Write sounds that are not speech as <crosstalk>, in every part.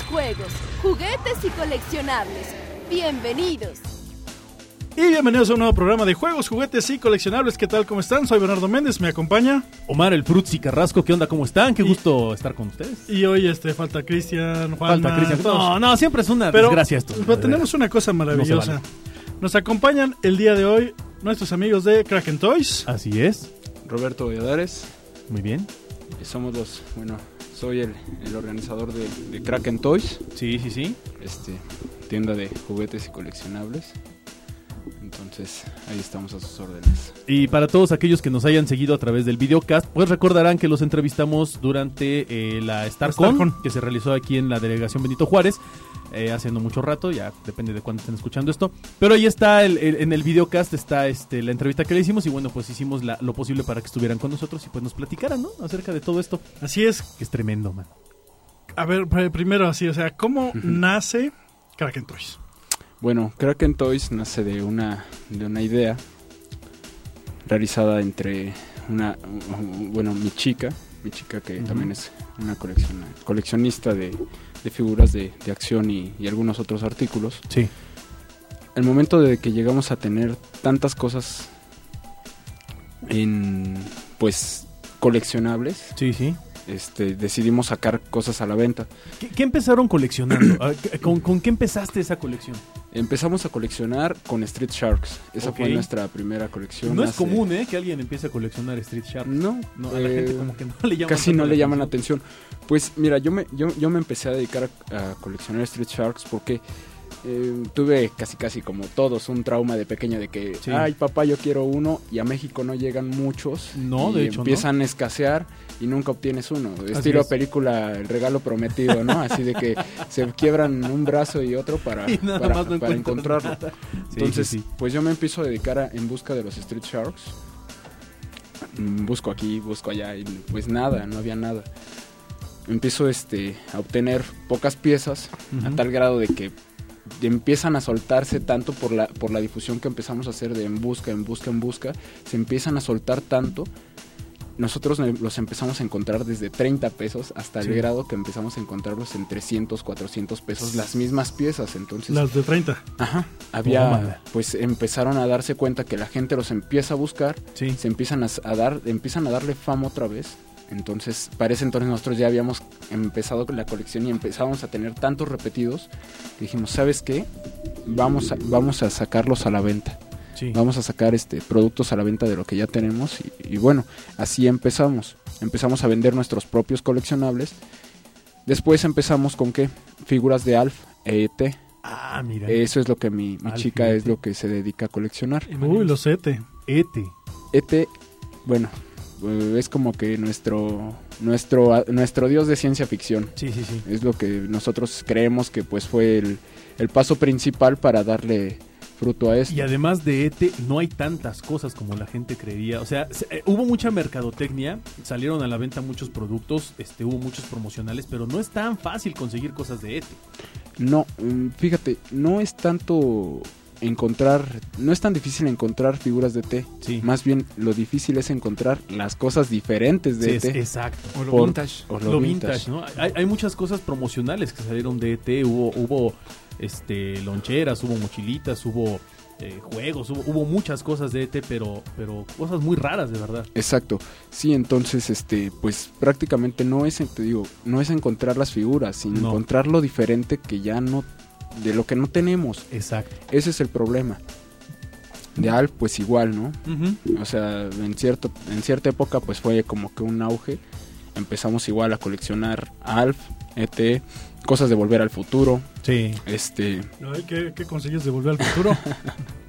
juegos, juguetes y coleccionables. Bienvenidos. Y bienvenidos a un nuevo programa de juegos, juguetes y coleccionables. ¿Qué tal? ¿Cómo están? Soy Bernardo Méndez, me acompaña. Omar el Frutzi Carrasco, ¿qué onda? ¿Cómo están? Qué gusto estar con ustedes. Y hoy este falta Cristian, Juan. Falta Cristian. No, no, siempre es una Pero, desgracia esto. pero tenemos una cosa maravillosa. Nos acompañan el día de hoy nuestros amigos de Kraken Toys. Así es. Roberto Valladares. Muy bien. y Somos los, bueno, soy el, el organizador de, de Kraken Toys, Sí, sí, sí. este, tienda de juguetes y coleccionables. Entonces, ahí estamos a sus órdenes. Y para todos aquellos que nos hayan seguido a través del videocast, pues recordarán que los entrevistamos durante eh, la StarCon, StarCon. que se realizó aquí en la delegación Benito Juárez, eh, hace no mucho rato, ya depende de cuándo estén escuchando esto. Pero ahí está, el- el- en el videocast está este, la entrevista que le hicimos y bueno, pues hicimos la- lo posible para que estuvieran con nosotros y pues nos platicaran, ¿no? Acerca de todo esto, Así es. que es tremendo, man. A ver, pr- primero así, o sea, ¿cómo nace Kraken Toys? Bueno, Kraken Toys nace de una, de una idea realizada entre una, bueno, mi chica, mi chica que también es una colecciona- coleccionista de, de figuras de, de acción y, y algunos otros artículos. Sí. el momento de que llegamos a tener tantas cosas en pues coleccionables Sí, sí. Este decidimos sacar cosas a la venta ¿Qué, qué empezaron coleccionando? Ah, ¿qué- ¿Con, con qué empezaste esa colección? empezamos a coleccionar con Street Sharks esa fue nuestra primera colección No es común, ¿eh? Que alguien empiece a coleccionar Street Shark. no, No, a la eh, gente como que no le llama casi no le llaman la atención pues mira yo me yo, yo me empecé a dedicar a, a coleccionar Street Sharks porque eh, tuve casi casi como todos un trauma de pequeño de que Sí. ay papá yo quiero uno y a México no llegan muchos No, y de hecho, no. empiezan a escasear y nunca obtienes uno Así estilo es. película el regalo prometido no así de que <laughs> se quiebran un brazo y otro para, Y nada para, más no para encuentras encontrarlo nada. Entonces sí, sí. pues yo me empiezo a dedicar a- en busca de los Street Sharks Mm, busco aquí busco allá y pues nada no había nada empiezo este a obtener pocas piezas a tal grado de que empiezan a soltarse tanto por la por la difusión que empezamos a hacer de en busca en busca en busca se empiezan a soltar tanto nosotros los empezamos a encontrar desde 30 pesos hasta Sí. el grado que empezamos a encontrarlos en 300 400 pesos las mismas piezas entonces Las de 30. Ajá. Había, pues empezaron a darse cuenta que la gente los empieza a buscar, Sí. se empiezan a dar, empiezan a darle fama otra vez. Entonces, para ese entonces nosotros ya habíamos empezado con la colección y empezábamos a tener tantos repetidos que dijimos, ¿sabes qué? Vamos a, vamos a sacarlos a la venta. Sí. Vamos a sacar este productos a la venta de lo que ya tenemos y, y bueno, así empezamos. Empezamos a vender nuestros propios coleccionables. Después empezamos con qué? Figuras de Alf, E ET. Ah, mira. Eso es lo que mi, mi chica y es ET. lo que se dedica a coleccionar. Uy, los ET. Ete. ET, bueno, eh, es como que nuestro nuestro nuestro dios de ciencia ficción. Sí, sí, sí. Es lo que nosotros creemos que pues fue el, el paso principal para darle fruto a esto. Y además de Ete, no hay tantas cosas como la gente creería. O sea, se- eh, hubo mucha mercadotecnia, salieron a la venta muchos productos, este, hubo muchos promocionales, pero no es tan fácil conseguir cosas de Ete. No, mm, fíjate, no es tanto encontrar, no es tan difícil encontrar figuras de ET. Sí. Más bien lo difícil es encontrar las cosas diferentes Sí, de ET. exacto. O lo Por- vintage. o Lo, vintage, ¿no? Hay, hay muchas cosas promocionales que salieron de ET, hubo, hubo este, loncheras, hubo mochilitas, hubo eh, juegos, hubo, hubo muchas cosas de ET, pero, pero cosas muy raras, de verdad. Exacto. Sí, entonces, este, pues prácticamente no es, te digo, no es encontrar las figuras, sino No. encontrar lo diferente que ya no, de lo que no tenemos. Exacto. Ese es el problema. De Alf, pues igual, ¿no? O sea, en cierto, en cierta época, pues fue como que un auge. Empezamos igual a coleccionar Alf, ET, cosas de Volver al Futuro, Sí. este, Ay, ¿qué, qué consigues de volver al futuro? <laughs>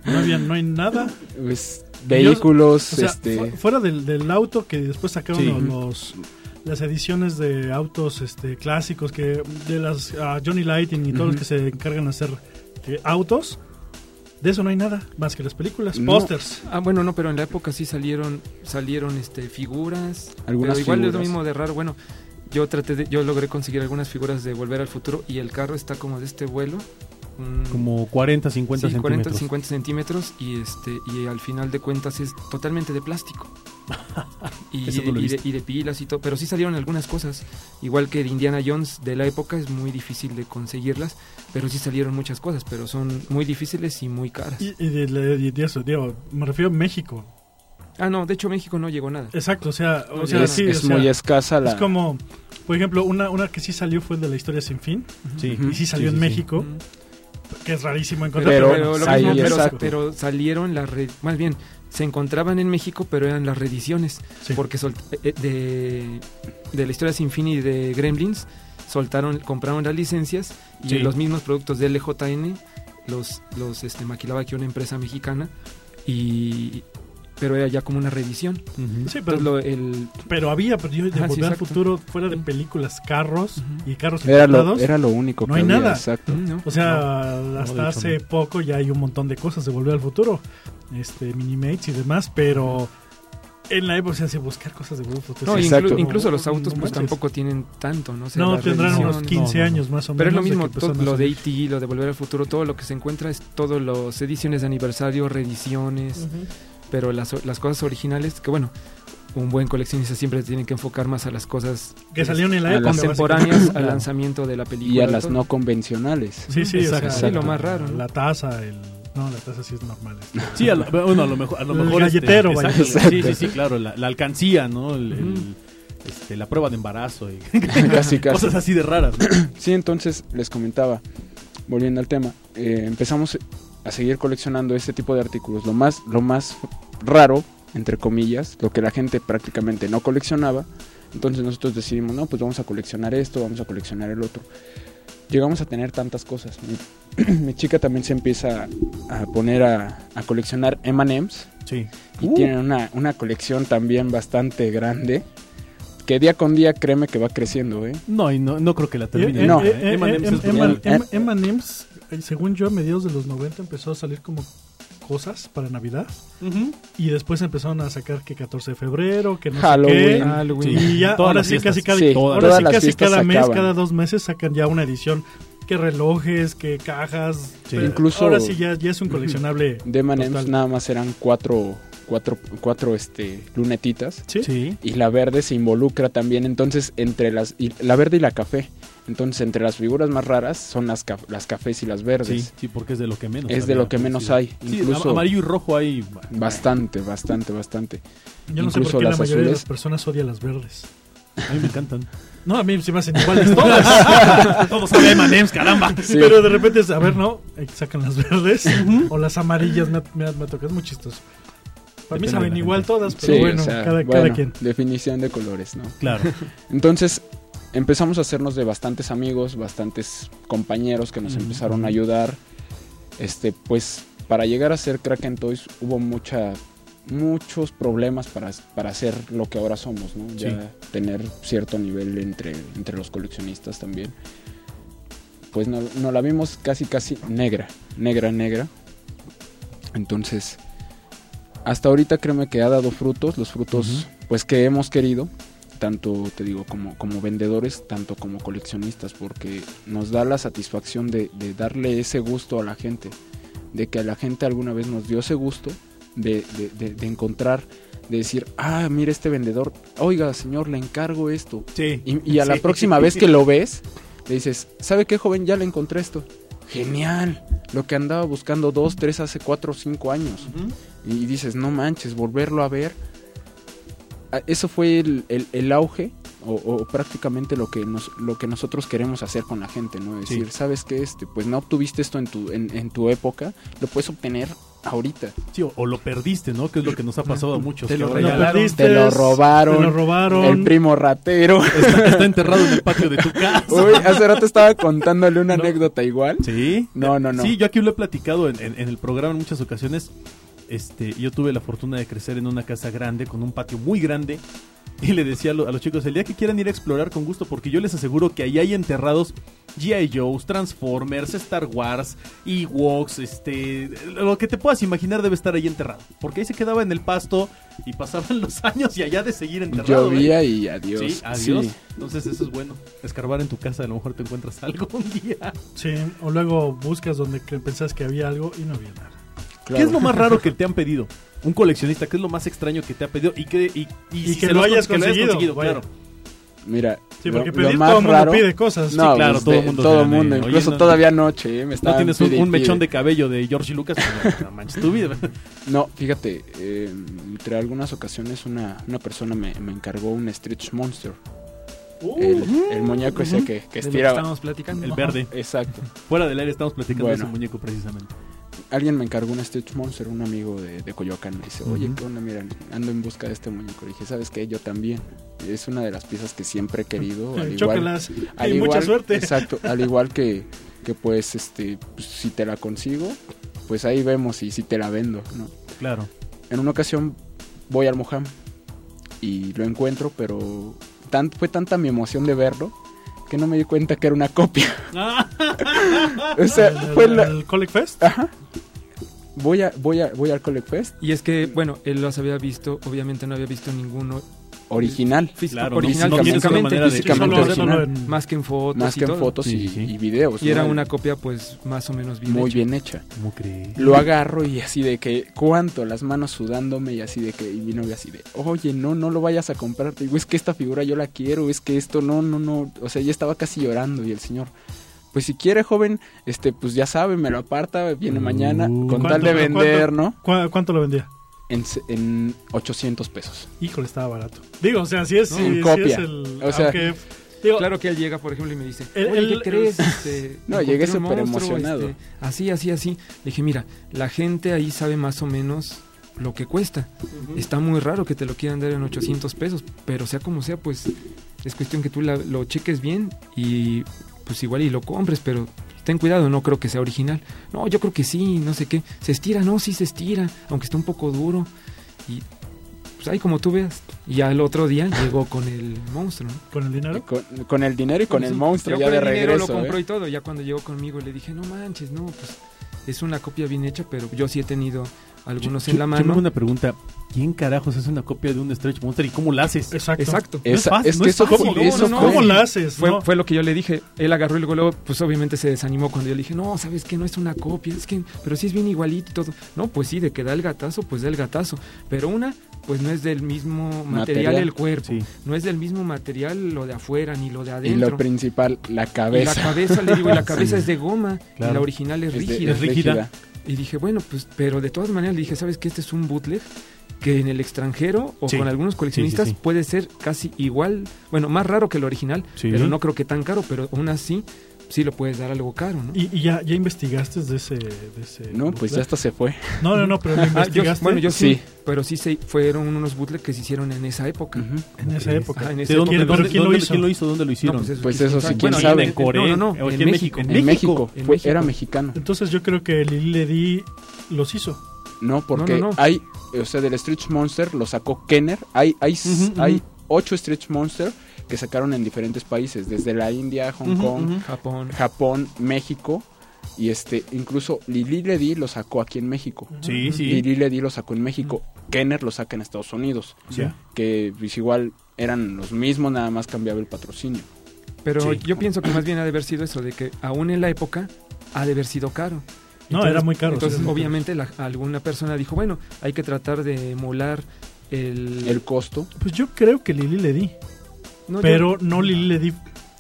No, había, no hay nada. pues, vehículos, O sea, este, fu- fuera del, del auto que después sacaron Sí. los, los- las ediciones de autos este clásicos que de las ah, Johnny Lighting y todos los que se encargan de hacer eh, autos de eso no hay nada más que las películas No. pósters Ah, bueno, no, pero en la época sí salieron salieron este figuras. Algunas pero igual es lo mismo de raro. Bueno, yo traté de, yo logré conseguir algunas figuras de Volver al Futuro y el carro está como de este vuelo. Como 40, 50 sí, 40, centímetros. 50 centímetros y este y al final de cuentas es totalmente de plástico. Y, de, y y pilas y todo, pero sí salieron algunas cosas, igual que de Indiana Jones de la época es muy difícil de conseguirlas, pero sí salieron muchas cosas, pero son muy difíciles y muy caras. Y, y de, de- eso, digo, me refiero a México. Ah, no, de hecho México no llegó nada. Exacto, o sea, o No, sea es sí, es o sea, muy escasa la... es como, por ejemplo, una, una que sí salió fue el de la historia sin fin, Sí. Y sí salió Sí, en. México, que es rarísimo encontrar. Pero- lo mismo, pero, salieron las re- más bien se encontraban en México pero eran las reediciones Sí. porque eh, de, de la historia sin fin y de Gremlins soltaron compraron las licencias y Sí. los mismos productos de LJN los los este maquilaba aquí una empresa mexicana y pero era ya como una reedición. Sí, pero, Entonces, lo- el pero había, pero yo de Ajá, sí, Volver al. Futuro, fuera de películas, carros y carros Era lo, era lo único No que hay había, nada. exacto. ¿no? O sea, hasta hecho, hace no. poco ya hay un montón de cosas de Volver al Futuro, este, Minimates y demás, pero en la época, o sea, si buscar cosas de Futuro. No, inclu- incluso los no autos pues manches. tampoco tienen tanto, ¿no? O sea, No, tendrán unos reediciones- 15 no, no. años más o menos. Pero es lo mismo, todo lo de. E.T., lo de Volver al Futuro, todo lo que se encuentra es todas las ediciones de aniversario, reediciones, pero las, las cosas originales, que bueno, un buen coleccionista siempre se tiene que enfocar más a las cosas Que salieron en la A época. contemporáneas al <coughs> lanzamiento de la película. Y a las todo. no convencionales. Sí, sí, Exacto. o sea, Sí, lo más raro, ¿no? La taza, el... No, la taza sí es normal. este. Sí, a lo, bueno, a lo mejor, a lo El mejor este, galletero, vaya. exacto, Sí, sí, sí, claro, la, la alcancía, ¿no? El- este, la prueba de embarazo y <laughs> Casi, casi. cosas así de raras. ¿no? <clears throat> Sí, entonces les comentaba, volviendo al tema, eh, empezamos a seguir coleccionando este tipo de artículos. Lo más, lo más raro, entre comillas, lo que la gente prácticamente no coleccionaba. Entonces nosotros decidimos, no, pues vamos a coleccionar esto, vamos a coleccionar el otro. Llegamos a tener tantas cosas. Mi, <clears throat> mi chica también se empieza a poner a, a coleccionar M&M's Sí. y Uh. tienen una, una colección también bastante grande. Que día con día créeme que va creciendo, ¿eh? No, y no, no creo que la termine. Eh, No. eh, ¿eh? eh, eh, eh, según yo, a mediados de los 90 empezó a salir como cosas para Navidad. Y después empezaron a sacar que 14 de febrero, que no Halloween. sé qué. Halloween. Y ya, <laughs> Todas ahora sí, casi cada, Sí, ahora todas sí las casi fiestas cada mes, acaban. cada dos meses sacan ya una edición. Que relojes, que cajas. Pero Incluso- Ahora sí ya, ya es un coleccionable. De total. nada más eran cuatro, cuatro, cuatro este, lunetitas. ¿Sí? Sí. Y la verde se involucra también, entonces, entre las... y la verde y la café. Entonces, entre las figuras más raras son las, caf- las cafés y las Sí, verdes. sí, porque es de lo que menos. Es de lo que menos hay. Sí, Incluso am- amarillo y rojo hay. bastante, bastante, bastante. Yo no sé Incluso por qué la mayoría de azules. las personas odia las verdes. A mí me encantan. <laughs> No, a mí se me hacen iguales todas. <laughs> Todos saben M&M's, caramba. Sí. Pero de repente, es, a ver, no, sacan las verdes o las amarillas, me, me, me toca, es muy chistoso. Para mí Depende saben de la igual todas, pero Sí, bueno, o sea, cada, bueno, cada quien. definición de colores, ¿no? Claro. <laughs> Entonces empezamos a hacernos de bastantes amigos, bastantes compañeros que nos empezaron a ayudar. Este, pues para llegar a ser Kraken Toys hubo mucha muchos problemas para, para hacer lo que ahora somos, ¿no? Ya tener cierto nivel entre, entre los coleccionistas también. Pues no, no la vimos casi casi negra, negra, negra. Entonces, hasta ahorita créeme que ha dado frutos, los frutos pues que hemos querido, tanto te digo como, como vendedores, tanto como coleccionistas, porque nos da la satisfacción de, de darle ese gusto a la gente, de que a la gente alguna vez nos dio ese gusto de, de- encontrar, de decir, ah, mira este vendedor, oiga señor, le encargo esto. Sí. Y, y a la Sí. próxima vez que <laughs> lo ves, le dices, ¿sabe qué joven? Ya le encontré esto. Genial, lo que andaba buscando dos, tres, hace cuatro o cinco años y dices, no manches, volverlo a ver. Eso fue el, el- el auge o, o prácticamente lo que, nos, lo que nosotros queremos hacer con la gente, ¿no? Decir, Sí. ¿sabes qué? Este, pues no obtuviste esto en tu, en, en tu época, lo puedes obtener ahorita. Sí, o, o lo perdiste, ¿no? Que es lo que nos ha pasado a muchos. Te lo regalaron. Te lo robaron. Te lo robaron. El primo ratero. Está, está enterrado en el patio de tu casa. Uy, hace rato estaba contándole una No. anécdota igual. Sí. No, no, no. Sí, yo aquí lo he platicado en, en- en el programa en muchas ocasiones. Este, yo tuve la fortuna de crecer en una casa grande, con un patio muy grande. Y le decía a, lo- a los chicos, el día que quieran ir a explorar con gusto, porque yo les aseguro que ahí hay enterrados G.I. Joe's, Transformers, Star Wars, Ewoks, este, lo que te puedas imaginar debe estar ahí enterrado. Porque ahí se quedaba en el pasto y pasaban <laughs> los años y allá de seguir enterrado. ¿eh? Llovía y adiós. Sí, adiós. Sí. Entonces eso es bueno. Escarbar en tu casa, a lo mejor te encuentras algo un día. Sí, o luego buscas donde pensás que había algo y no había nada. ¿Qué es lo más raro que te han pedido? Un coleccionista, ¿qué es lo más extraño que te ha pedido? Y que, y, Y si que se lo hayas conseguido, vaya. claro. Mira, Sí, porque lo pedir más todo el mundo raro- pide cosas. No, claro, pues, todo de- mundo todo el mundo, incluso no- todavía anoche eh, me No estaban tienes un, pide y un mechón pide. de cabello de George Lucas, no, manches tu vida. <laughs> No, fíjate, eh, entre algunas ocasiones una, una persona me, me encargó un Stretch Monster. el, el muñeco ese que, que De lo que estiraba. estábamos platicando. El verde. Exacto. Fuera del aire estamos platicando de ese muñeco precisamente. Alguien me encargó un Stretch Monster, un amigo de, de Coyoacán. Me dice, oye, Ujú. ¿qué onda? Mira, ando en busca de este muñeco. Le dije, ¿sabes qué? Yo también. Es una de las piezas que siempre he querido. <laughs> Al igual, al Y mucha suerte. Exacto. Al igual que, que pues, este, pues, si te la consigo, pues ahí vemos y si te la vendo, ¿no? Claro. En una ocasión voy al Mojam y lo encuentro, pero tan, fue tanta mi emoción de verlo que no me di cuenta que era una copia. <laughs> o sea, El, fue la... el Colic Fest. Ajá. Voy, a, voy, a, voy al Collect Fest Y es que, bueno, él los había visto, obviamente no había visto ninguno original, físico, Claro, original no físicamente, de- físicamente original, en- más que en fotos más y que en todo. fotos Sí, y, sí. y videos. Y era una copia pues más o menos bien muy hecha. bien hecha. ¿Cómo crees? Lo agarro y así de que, ¿cuánto? Las manos sudándome y así de que, y mi novia así de, oye, no, no lo vayas a comprar. Te digo, es que esta figura yo la quiero, es que esto, no, no, no. O sea, ya estaba casi llorando y el señor, pues si quiere, joven, este, pues ya sabe, me lo aparta, viene Uh. mañana, con ¿Cuánto- tal de cuánto- vender, ¿no? ¿Cu- ¿Cuánto lo vendía? En, en 800 pesos. Híjole, estaba barato. Digo, o sea, si es, No, si- en si copia. es el. O sea, aunque, digo, Claro que él llega, por ejemplo, y me dice, El- oye, el- ¿qué crees? <laughs> Este, No, llegué súper monstruo, emocionado. este, así, así, así. Le dije, mira, la gente ahí sabe más o menos lo que cuesta. Está muy raro que te lo quieran dar en 800 pesos, pero sea como sea, pues es cuestión que tú la- lo cheques bien y pues igual y lo compres, pero ten cuidado, no creo que sea original. No, yo creo que sí, no sé qué. Se estira, no, sí se estira, aunque está un poco duro. Y pues ahí como tú veas. Y ya el otro día llegó con el monstruo, ¿no? con el dinero. Con, con el dinero y con Sí, el monstruo yo ya con de el dinero regreso. lo compró ¿eh? y todo. Ya cuando llegó conmigo le dije, no manches, no, pues es una copia bien hecha, pero yo sí he tenido algunos en la Yo- Yo me mano. hago una pregunta. ¿Quién carajos hace una copia de un Stretch Monster y cómo la haces? Exacto. Exacto. No es fácil, es no que es eso, fácil, no, eso no, ¿Cómo la haces? Fue, no? fue lo que yo le dije. Él agarró y luego, luego, pues obviamente se desanimó cuando yo le dije, no, sabes que no es una copia, es que, pero sí es bien igualito y todo. No, pues sí, de que da el gatazo, pues da el gatazo. Pero una, pues no es del mismo material, Material. el cuerpo. Sí. No es del mismo material lo de afuera ni lo de Y adentro. lo principal, la Y la cabeza. cabeza, le digo, y la <laughs> cabeza Sí. es de goma, Claro. y la original es Es de- rígida. es rígida. Y dije, bueno, pues, pero de todas maneras le dije, ¿sabes qué? Este es un bootleg que en el extranjero o Sí. con algunos coleccionistas Sí, sí, sí. puede ser casi igual, bueno, más raro que el original, pero no creo que tan caro, pero aún así sí lo puedes dar algo caro, ¿no? ¿Y, y ya, ya investigaste de ese, de ese No, pues ya hasta se fue. No, no, no, pero lo <laughs> Ah, yo- investigaste bueno, yo sí, Sí. pero sí se, fueron unos bootleg que se hicieron en esa época. En esa época. Ajá, en ¿De dónde, ¿Quién- de pero dónde- quién lo hizo? ¿Quién lo hizo? ¿Dónde lo No, hicieron? pues eso, Pues quién eso sabe. sí, quién Bueno, sabe. ¿En Corea? No, no, ¿O no, en en México. México? En México, En fue- México. era mexicano. Entonces yo creo que Lili Ledi los hizo. No, porque no, no. hay, o sea, del Stretch Monster lo sacó Kenner. Hay, hay, hay ocho Stretch Monster que sacaron en diferentes países, desde la India, Hong Kong. Japón. Japón, México. Y este, incluso Lili Ledi lo sacó aquí en México. Sí, sí. Lili Ledi lo sacó en México. Kenner lo saca en Estados Unidos. Que pues, igual eran los mismos, nada más cambiaba el patrocinio. Pero Sí. yo pienso que más bien ha de haber sido eso, de que aún en la época ha de haber sido caro. No, era muy caro, Entonces, sí, obviamente, la- alguna persona dijo, bueno, hay que tratar de emular el... El costo. Pues yo creo que Lili Ledi. No, yo- Pero no Lili Ledi.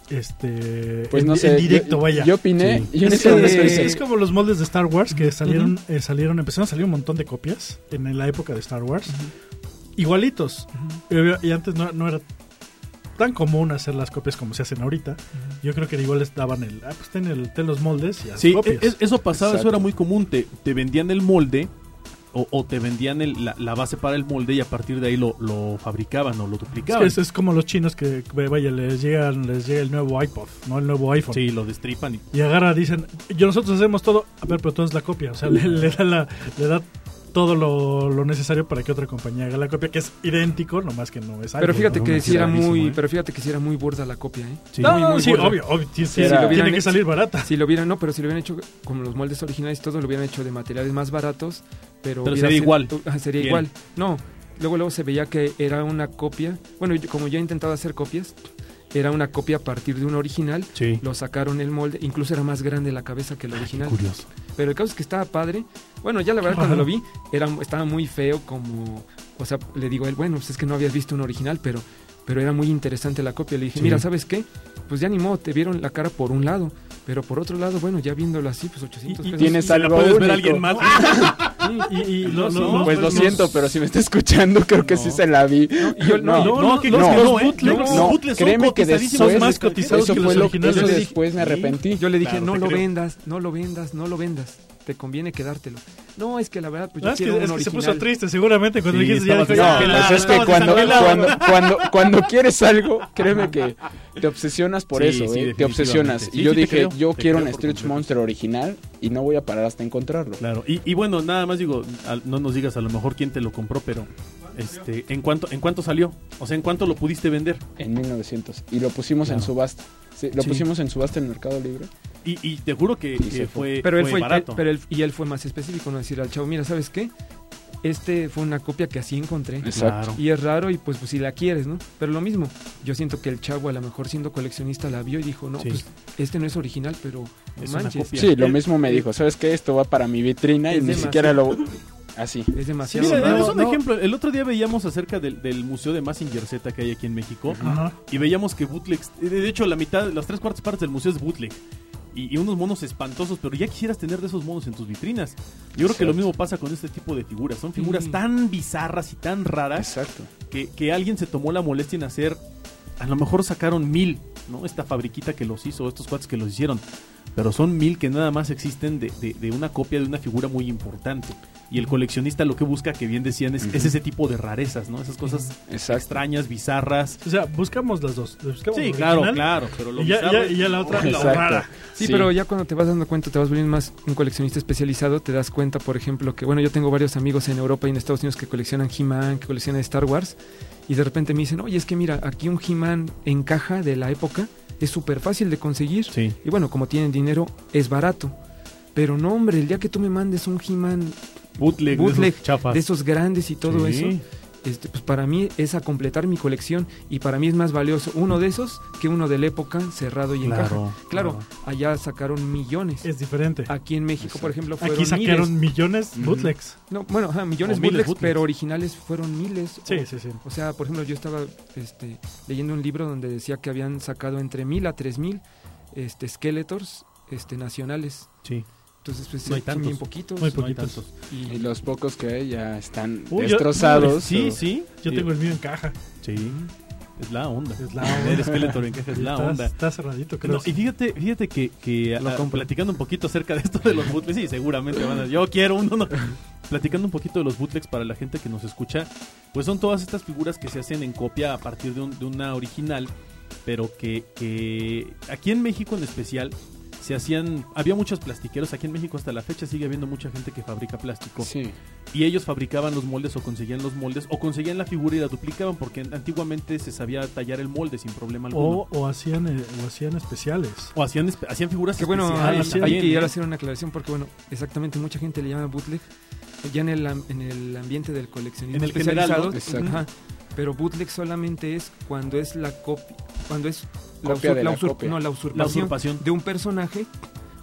Este. Pues en, no sé. en directo, yo, vaya. Yo opiné. Sí. Yo en es, que- <laughs> como los moldes de Star Wars que salieron, eh, salieron, empezaron a salir un montón de copias en la época de Star Wars. Igualitos. Y, y antes no, no era tan común hacer las copias como se hacen ahorita. Yo creo que igual les daban el. Ah, pues ten, el, ten los moldes y haz Sí, copias. es- eso pasaba, eso era muy común. Te, te vendían el molde o, o te vendían el- la, la base para el molde y a partir de ahí lo, lo fabricaban o lo Es que duplicaban. es, es como los chinos que, vaya, les llega, les llega el nuevo iPod, no el nuevo iPhone. Sí, lo destripan y Y agarra, dicen, yo nosotros hacemos todo, a ver, pero tú es la copia. O sea, le, le da, la, le da todo lo, lo necesario para que otra compañía haga la copia, que es idéntico, nomás que no es Pero iPhone, fíjate ¿no? que sí era muy, ¿eh? pero fíjate que sí era muy burda la copia, ¿eh? Sí. No, muy, muy sí, burda. obvio, obvio, sí, sí, Era- tiene hubieran que salir barata. Si lo hubieran, no, pero si lo hubieran hecho como los moldes originales, todo lo hubieran hecho de materiales más baratos, pero, Pero sería sido- igual. ajá, sería Bien. igual. No, luego luego se veía que era una copia. Bueno, yo- como yo he intentado hacer copias era una copia a partir de un original. Sí. Lo sacaron el molde, incluso era más grande la cabeza que el original. Curioso. Pero el caso es que estaba padre. Bueno, ya la verdad cuando lo vi, era, estaba muy feo como... O sea, le digo a él, bueno, pues es que no habías visto un original, pero, pero era muy interesante la copia. Le dije, Sí. mira, ¿sabes qué? Pues ya ni modo, te vieron la cara por un lado. Pero por otro lado, bueno, ya viéndolo así, pues 800 Y- y pesos. tienes Se la algo puedes ver a único. alguien más. Y, y lo- No, lo- no, lo- Pues lo los- siento, pero si me está escuchando, creo que sí se la vi. no, no, no, ¿qué los- crees que los no, no, créeme que después- más cotizados Eso que fue los lo originales. eso después me arrepentí. Yo le dije, Claro, no lo creo. vendas, no lo vendas, no lo vendas. Te conviene quedártelo. No, es que la verdad, pues yo Ah, es que, quiero es que se puso triste seguramente cuando Sí, dijiste ya No, pues es que cuando, cuando, cuando, cuando quieres algo, créeme que te obsesionas por Sí, eso, sí, ¿eh? te obsesionas. Sí, y yo dije, creo, yo quiero un Stretch. Monster original y no voy a parar hasta encontrarlo. Claro, y, y bueno, nada más digo, al- no nos digas a lo mejor quién te lo compró, pero este, ¿en cuánto, ¿en cuánto salió? O sea, ¿en cuánto lo pudiste vender? En 1900. Y lo pusimos en subasta. Sí, lo Sí. pusimos en subasta en Mercado Libre. Y, y te juro que, Y que se fue, Pero él fue barato. pero él- y él fue más específico, no decir al chavo, mira, ¿sabes qué? Este fue una copia que así encontré. Exacto. Y es raro y pues, pues si la quieres, ¿no? Pero lo mismo, yo siento que el chavo a lo mejor siendo coleccionista la vio y dijo, no, Sí. pues este no es original, pero no Es una manches, copia. Sí, lo mismo me dijo. ¿Sabes qué? Esto va para mi vitrina y ni siquiera lo... Así. es Sí, demasiado mira, raro. es un no. ejemplo. El otro día veíamos acerca del, del museo de Massinger Z que hay aquí en México y veíamos que bootlegs, de de hecho la mitad, las tres cuartas partes del museo es bootleg. Y, y unos monos espantosos, pero ya quisieras tener de esos monos en tus vitrinas. Yo creo que lo mismo pasa con este tipo de figuras. Son figuras Sí. tan bizarras y tan raras Exacto. que, que alguien se tomó la molestia en hacer. A lo mejor sacaron mil, ¿no? Esta fabriquita que los hizo, estos cuates que los hicieron. Pero son mil que nada más existen de, de- de una copia de una figura muy importante. Y el coleccionista lo que busca, que bien decían, es, Ujú. es ese tipo de rarezas, ¿no? Esas cosas Exacto. extrañas, bizarras. O sea, buscamos las dos. Buscamos Sí, claro, original, claro. Pero lo Y ya, ya- y ya la otra, la rara. Sí, Sí. pero ya cuando te vas dando cuenta, te vas volviendo más un coleccionista especializado, te das cuenta, por ejemplo, que bueno, yo tengo varios amigos en Europa y en Estados Unidos que coleccionan He-Man, que coleccionan Star Wars, y de repente me dicen, oye, es que mira, aquí un He-Man en caja de la época es súper fácil de conseguir, Sí. y bueno, como tienen dinero, es barato. Pero no, hombre, el día que tú me mandes un He-Man Bootleg, de esos chafas. de esos grandes y todo Sí. eso, este, pues para mí es a completar mi colección y para mí es más valioso uno de esos que uno de la época cerrado y en Claro, caja. Claro, claro. allá sacaron millones. Es diferente. Aquí en México, por ejemplo, fueron Aquí sacaron miles. millones Ujú. bootlegs. No, bueno, ajá, millones miles bootlegs, bootlegs. pero originales fueron miles. Sí, o, sí, sí. o sea, por ejemplo, yo estaba este, leyendo un libro donde decía que habían sacado entre mil a tres mil este, Skeletors este, nacionales. Sí. Entonces, pues No hay tantos. bien poquitos. Muy No hay poquitos. tantos. Y los pocos que hay ya están Uy, yo- destrozados. Sí, o- sí. Yo tengo el mío en caja. Sí. Es la onda. Es la <laughs> onda. El Skeletor en caja es la está, onda. está cerradito, creo. No, y fíjate, fíjate que, que Lo ah, platicando un poquito acerca de esto de los bootlegs, sí, seguramente van a yo quiero uno, no. Platicando un poquito de los bootlegs para la gente que nos escucha, pues son todas estas figuras que se hacen en copia a partir de, un- de una original, pero que, que aquí en México en especial se hacían, había muchos plastiqueros, aquí en México hasta la fecha sigue habiendo mucha gente que fabrica plástico Sí. y ellos fabricaban los moldes o conseguían los moldes o conseguían la figura y la duplicaban porque antiguamente se sabía tallar el molde sin problema alguno. O, o hacían, eh, o hacían especiales. O hacían, hacían figuras Que bueno, especiales hay, sí, hay que ir ¿eh? a hacer una aclaración porque, bueno, exactamente mucha gente le llama bootleg ya en el, en el ambiente del coleccionismo En el general, especializado. ¿no? Exacto. ajá, pero bootleg solamente es cuando es la copia, cuando es la, Copia usur- de la la usur- copia. no, la La usurpación de un personaje,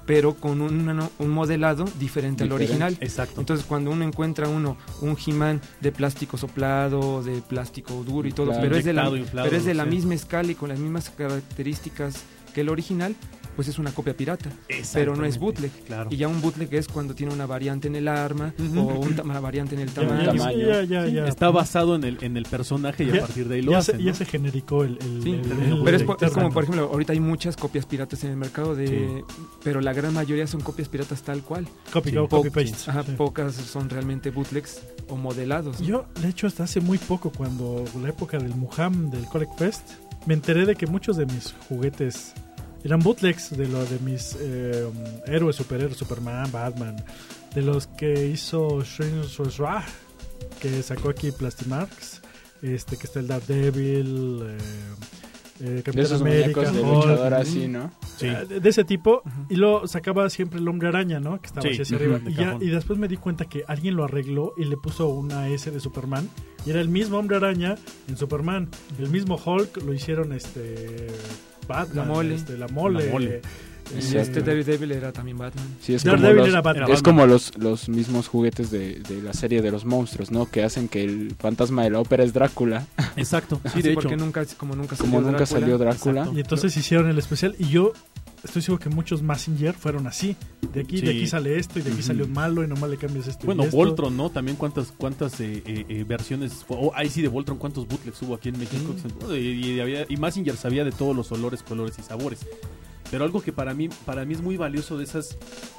pero con un, un modelado diferente, al original. Exacto. Entonces, cuando uno encuentra uno un He-Man de plástico soplado, de plástico duro y todo, Claro. pero es de la, Inyectado, inflado, pero es de lo la que sea. misma escala y con las mismas características que el original, pues es una copia pirata. Pero no es bootleg. Claro. Y ya un bootleg es cuando tiene una variante en el arma o una variante en el tamaño. ya, tamaño. ya, ya, Sí, ya. Está basado en el, en el personaje y Ya- a partir de ahí lo ya, hacen. se, ¿no? ya se genericó el. el- Sí, el- pero el- Pero es, el po- es como, por ejemplo, ahorita hay muchas copias piratas en el mercado de... Pero la gran mayoría son copias piratas tal cual. Copy, Sí. go, Po- copy paste. Ajá, Sí. Pocas son realmente bootlegs o modelados. ¿no? Yo, de hecho, hasta hace muy poco, cuando la época del Muham, del Collect Fest, me enteré de que muchos de mis juguetes eran bootlegs de lo de mis eh, héroes, superhéroes, Superman, Batman, de los que hizo Shrine Rah, que sacó aquí Plastimarks, este que está el Daredevil, eh, eh, De esos América, muñecos de Hulk, luchador así, ¿no? Sí. de, de ese tipo. Y lo sacaba siempre el hombre araña, ¿no? Que estaba Sí, así hacia arriba. de Y, ya- cajón. y después me di cuenta que alguien lo arregló y le puso una S de Superman. Y era el mismo hombre araña en Superman. El mismo Hulk lo hicieron este. Batman, La mole. este, la mole. La mole. Y este Daredevil era también Batman. Sí, es como los, era Batman. es como los, los mismos juguetes de, de la serie de los monstruos, ¿no? Que hacen que el fantasma de la ópera es Drácula, Exacto. Sí, Sí, de hecho. porque nunca, como nunca salió como nunca Drácula. salió Drácula. Y entonces hicieron el especial y yo estoy seguro que muchos Massinger fueron así. De aquí, de Sí. aquí sale esto y de aquí salió un malo y nomás le cambias esto. Bueno, y esto. Voltron, ¿no? También cuántas cuántas eh, eh, eh, versiones, o ahí sí de Voltron, cuántos bootlegs hubo aquí en México. Y, y, había- y Massinger sabía de todos los olores, colores y sabores. Pero algo que para mí, para mí es muy valioso de esas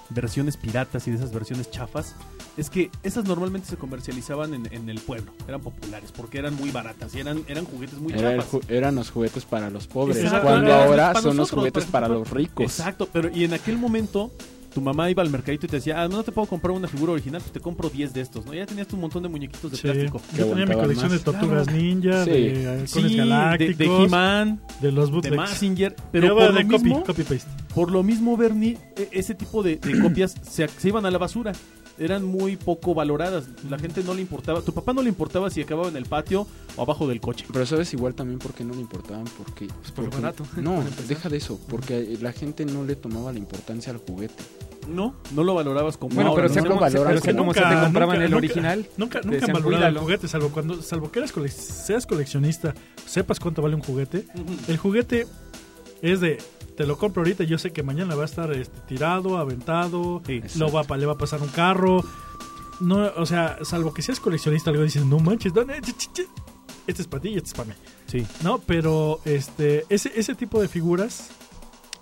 versiones piratas y de esas versiones chafas es que esas normalmente se comercializaban en, en el pueblo, eran populares porque eran muy baratas y eran, eran juguetes muy Era chafas. ju- eran los juguetes para los pobres, Exacto, cuando ahora son los juguetes para los ricos. Exacto, pero y en aquel momento tu mamá iba al mercadito y te decía, ah, no te puedo comprar una figura original, pues te compro 10 de estos, ¿no? Ya tenías tu montón de muñequitos de Sí. plástico. Yo tenía mi colección más. de tortugas Claro. ninja, Sí. de halcones Sí, de, de galácticos, de, He-Man, los de bootlegs. Massinger, Pero por de lo, copy, mismo, copy paste. por lo mismo, Bernie, e- ese tipo de, de copias se, se iban a la basura. Eran muy poco valoradas. La gente no le importaba. Tu papá no le importaba si acababa en el patio o abajo del coche. Pero sabes igual también por qué no le importaban, porque... Pues por lo porque- barato, <laughs> No, deja de eso, porque la gente no le tomaba la importancia al juguete. No, no lo valorabas como Bueno, ahora, pero ¿no? siempre es que como- se te Nunca, compraban nunca, el nunca. original, Nunca, nunca decían, han valorado el juguete, salvo cuando, salvo que eres cole- seas coleccionista, sepas cuánto vale un juguete. El juguete es de, te lo compro ahorita, yo sé que mañana va a estar este, tirado, aventado, Sí. lo va, le va a pasar un carro. No, o sea, salvo que seas coleccionista, algo dices, no manches, no, este es para ti y este es para mí. Sí. No, pero este ese, ese tipo de figuras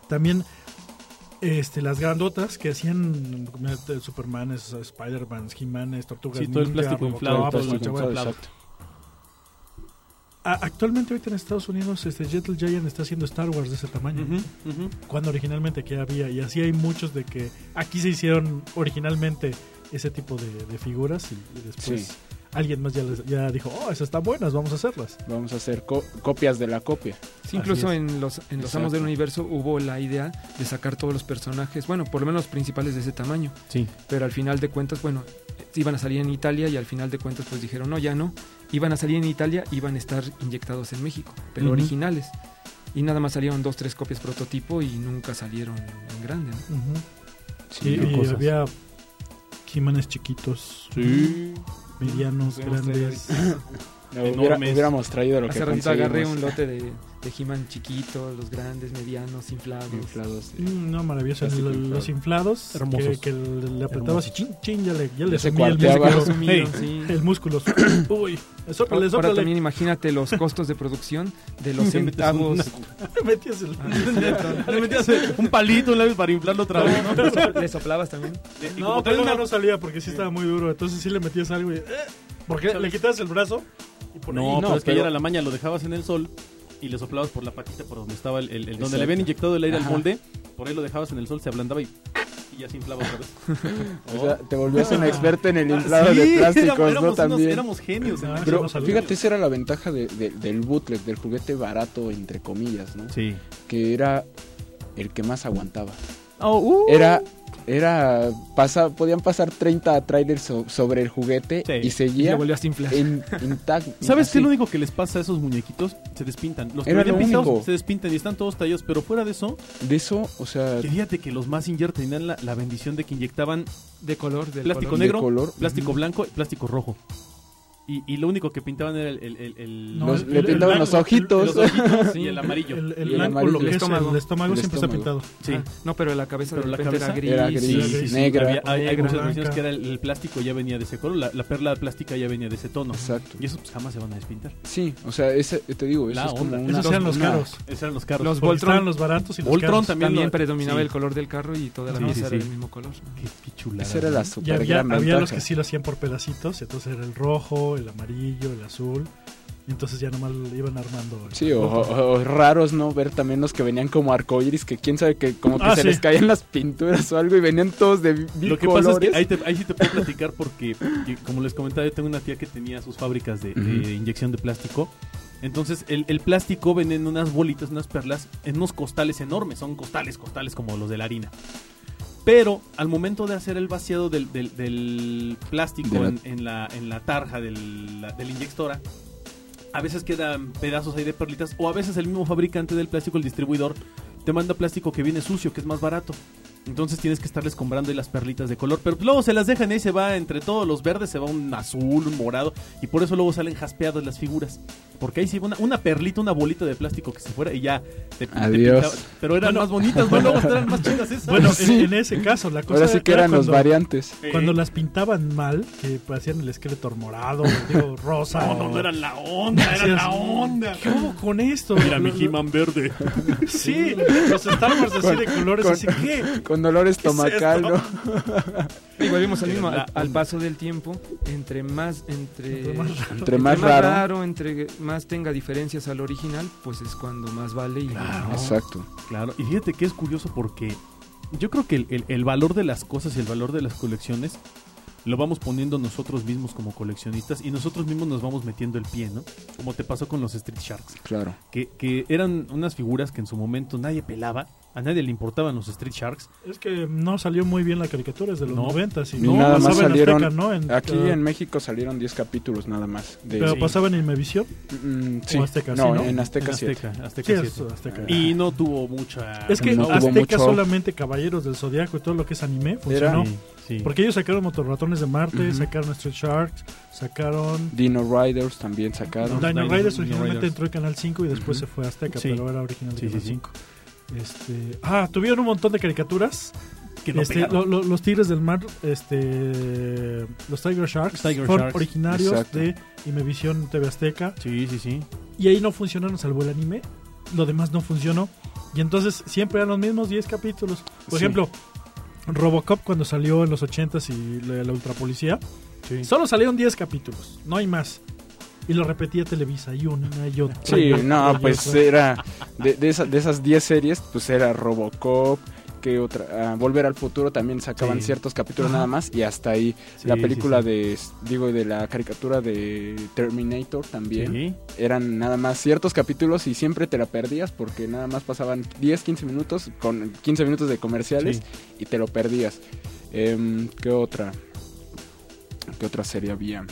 también este las grandotas que hacían Superman, Spider-Man, He-Man, Tortugas Sí, todo el plástico inflado, Actualmente ahorita en Estados Unidos este Gentle Giant está haciendo Star Wars de ese tamaño. Cuando originalmente aquí había y así hay muchos de que aquí se hicieron originalmente ese tipo de, de figuras y, y después Sí. alguien más ya, les- ya dijo, oh, esas están buenas, vamos a hacerlas. Vamos a hacer co- copias de la copia. Sí, incluso en los, en los. Amos del Universo hubo la idea de sacar todos los personajes, bueno, por lo menos los principales de ese tamaño, Sí. pero al final de cuentas, bueno, iban a salir en Italia y al final de cuentas pues dijeron, no, ya no, iban a salir en Italia, iban a estar inyectados en México, pero originales. Y nada más salieron dos, tres copias prototipo y nunca salieron en grande. ¿no? Sí, y, había He-Manes chiquitos, Sí. medianos, grandes. No, hubiera- <laughs> enormes. hubiéramos traído lo que Hace agarré un lote de, de He-Man chiquitos, los grandes, medianos, inflados. inflados. Mm, No, maravilloso. El- inflado. los inflados, Hermosos. que, que le le apretabas y chin, chin, ya le, ya le sumía el músculo. Resumido, Hey. sí. El músculo. <coughs> Uy, sóplale, Ahora sóplale. también imagínate los costos de producción de los <laughs> centavos. <laughs> Le metías el- Le metías un palito, un labio para inflarlo otra vez, ¿no? ¿Le soplabas también? Y No, pero no, no salía porque sí estaba muy duro. Entonces sí le metías algo y... eh, porque le quitabas el brazo y por No, ahí... pero No, es que pero- ya era la maña, lo dejabas en el sol y le soplabas por la patita por donde estaba el, el- el- donde le habían inyectado el aire Ajá. al molde, por ahí lo dejabas en el sol, se ablandaba y, y ya se inflaba otra vez. <laughs> O sea, te volvías un experto en el inflado de Sí, plásticos, éramos, ¿no? éramos unos- También. éramos genios. Ah, Pero sabía. fíjate, esa era la ventaja de- de- del bootleg, del juguete barato, entre comillas, ¿no? Sí. Que era el que más aguantaba. Oh, uh. Era, era, pasa, podían pasar 30 trailers so- sobre el juguete Sí. y seguía in- intacto. <laughs> ¿Sabes qué es lo único que les pasa a esos muñequitos? Se despintan. Los Era lo único. se despintan y están todos tallados, pero fuera de eso, De eso, o sea, que fíjate que los Massinger tenían la, la bendición de que inyectaban De color, del plástico color. de negro, color. plástico blanco y plástico rojo. Y, y lo único que pintaban era el... el, el- el- No, Los- el- le pintaban los ojitos. los ojitos <laughs> Sí. y el amarillo. El, el Y el blanco, amarillo. lo que El es estómago. el estómago siempre está pintado. Sí. Ah, no, pero la cabeza Pero de la repente era cabeza gris. era gris, Sí, sí. negra. Había- hay, hay negra, muchas versiones que era el, el plástico ya venía de ese color, la, la perla plástica ya venía de ese tono. Exacto. Y eso pues jamás se van a despintar. Sí, o sea, ese, te digo, eso La es como onda. una... Esos eran los una- caros. Esos eran los carros. Los Voltron los baratos y los Voltron caros. también. Predominaba el color del carro y toda la pieza era del mismo color. Qué, chulada. Esa era la Y super había, gran había los que sí lo hacían por pedacitos, entonces era el rojo, el amarillo, el azul. Entonces ya nomás iban armando. Sí, o, o- raros, ¿no? Ver también los que venían como arcoíris, que quién sabe que como que Ah, se sí. les caían las pinturas o algo y venían todos de Lo que pasa es colores. que ahí, te- ahí sí te puedo platicar porque, como les comentaba, yo tengo una tía que tenía sus fábricas de, de Ujú. inyección de plástico Entonces el, el plástico ven en unas bolitas, unas perlas, en unos costales enormes, son costales, costales como los de la harina. Pero al momento de hacer el vaciado del, del- del plástico De la- en, en la, en la tarja del, la- de la inyectora, a veces quedan pedazos ahí de perlitas o a veces el mismo fabricante del plástico, el distribuidor, te manda plástico que viene sucio, que es más barato. Entonces tienes que estarles comprando ahí las perlitas de color. Pero luego se las dejan y ahí se va entre todos los verdes, se va un azul, un morado. Y por eso luego salen jaspeadas las figuras. Porque ahí sí una, una perlita, una bolita de plástico que se fuera y ya te, te Adiós. pintaba. Pero eran más bonitas, bueno, luego eran más chidas esas. Bueno, en- Sí. en, ese caso, la cosa Ahora sí que eran los variantes. Cuando las pintaban mal, que hacían el esqueleto morado, digo, rosa. No, no, no eran la onda, era Decías, la onda. ¿Qué hubo con esto? Mira mi He-Man verde. Sí, los Star Wars así de colores, con- así que. Con dolor es estomacal, esto? ¿no? <laughs> Y volvemos al mismo, al, paso del tiempo, entre más, entre, Entre más raro. Entre más raro. entre más tenga diferencias al original, pues es cuando más vale. Y Claro. Exacto. Claro, y fíjate que es curioso porque yo creo que el, el- el valor de las cosas y el valor de las colecciones lo vamos poniendo nosotros mismos como coleccionistas y nosotros mismos nos vamos metiendo el pie, ¿no? Como te pasó con los Street Sharks, Claro. que, que eran unas figuras que en su momento nadie pelaba, a nadie le importaban los Street Sharks. Es que no salió muy bien la caricatura, es de los No. 90 y Y no nada más salieron- Azteca, ¿no? En- Aquí ah, en México salieron 10 capítulos nada más. De, Pero Sí. pasaba en Imevisión. Mm, sí. o Azteca, no, sí, ¿no? en Azteca en 7. Azteca, Azteca Sí, 7. es Azteca. Y no tuvo mucha... Es que no Azteca mucho- solamente Caballeros del Zodiaco y todo lo que es anime funcionó. Sí, sí. Porque ellos sacaron Motorratones de Marte, Ujú. sacaron Street Sharks, sacaron... Dino Riders también sacaron. No, Dino Dino- Riders Dino originalmente Riders. entró en Canal 5 y después Ujú. se fue a Azteca, Sí. pero era original de Sí, Canal sí, sí. 5. Este, ah, tuvieron un montón de caricaturas. Que no Este, pegaron. lo- lo- los Tigres del Mar, este, los Tiger Sharks, Tiger fueron Sharks. originarios Exacto. de Imevisión TV Azteca. Sí, sí, sí. Y ahí no funcionaron salvo el anime. Lo demás no funcionó. Y entonces siempre eran los mismos 10 capítulos. Por Sí. ejemplo, Robocop cuando salió en los 80s y la, la Ultra Policía, Sí. solo salieron 10 capítulos, no hay más. Y lo repetía Televisa y una y otra. Sí, y no, y pues otra. era. De, de, esa- de esas 10 series, pues era Robocop. Que otra? Ah, Volver al futuro también sacaban Sí. ciertos capítulos nada más. Y hasta ahí. Sí, la película sí. de. Digo, de la caricatura de Terminator también. Eran nada más ciertos capítulos y siempre te la perdías porque nada más pasaban 10, 15 minutos con 15 minutos de comerciales y te lo perdías. Em, ¿Qué otra? ¿Qué otra serie había?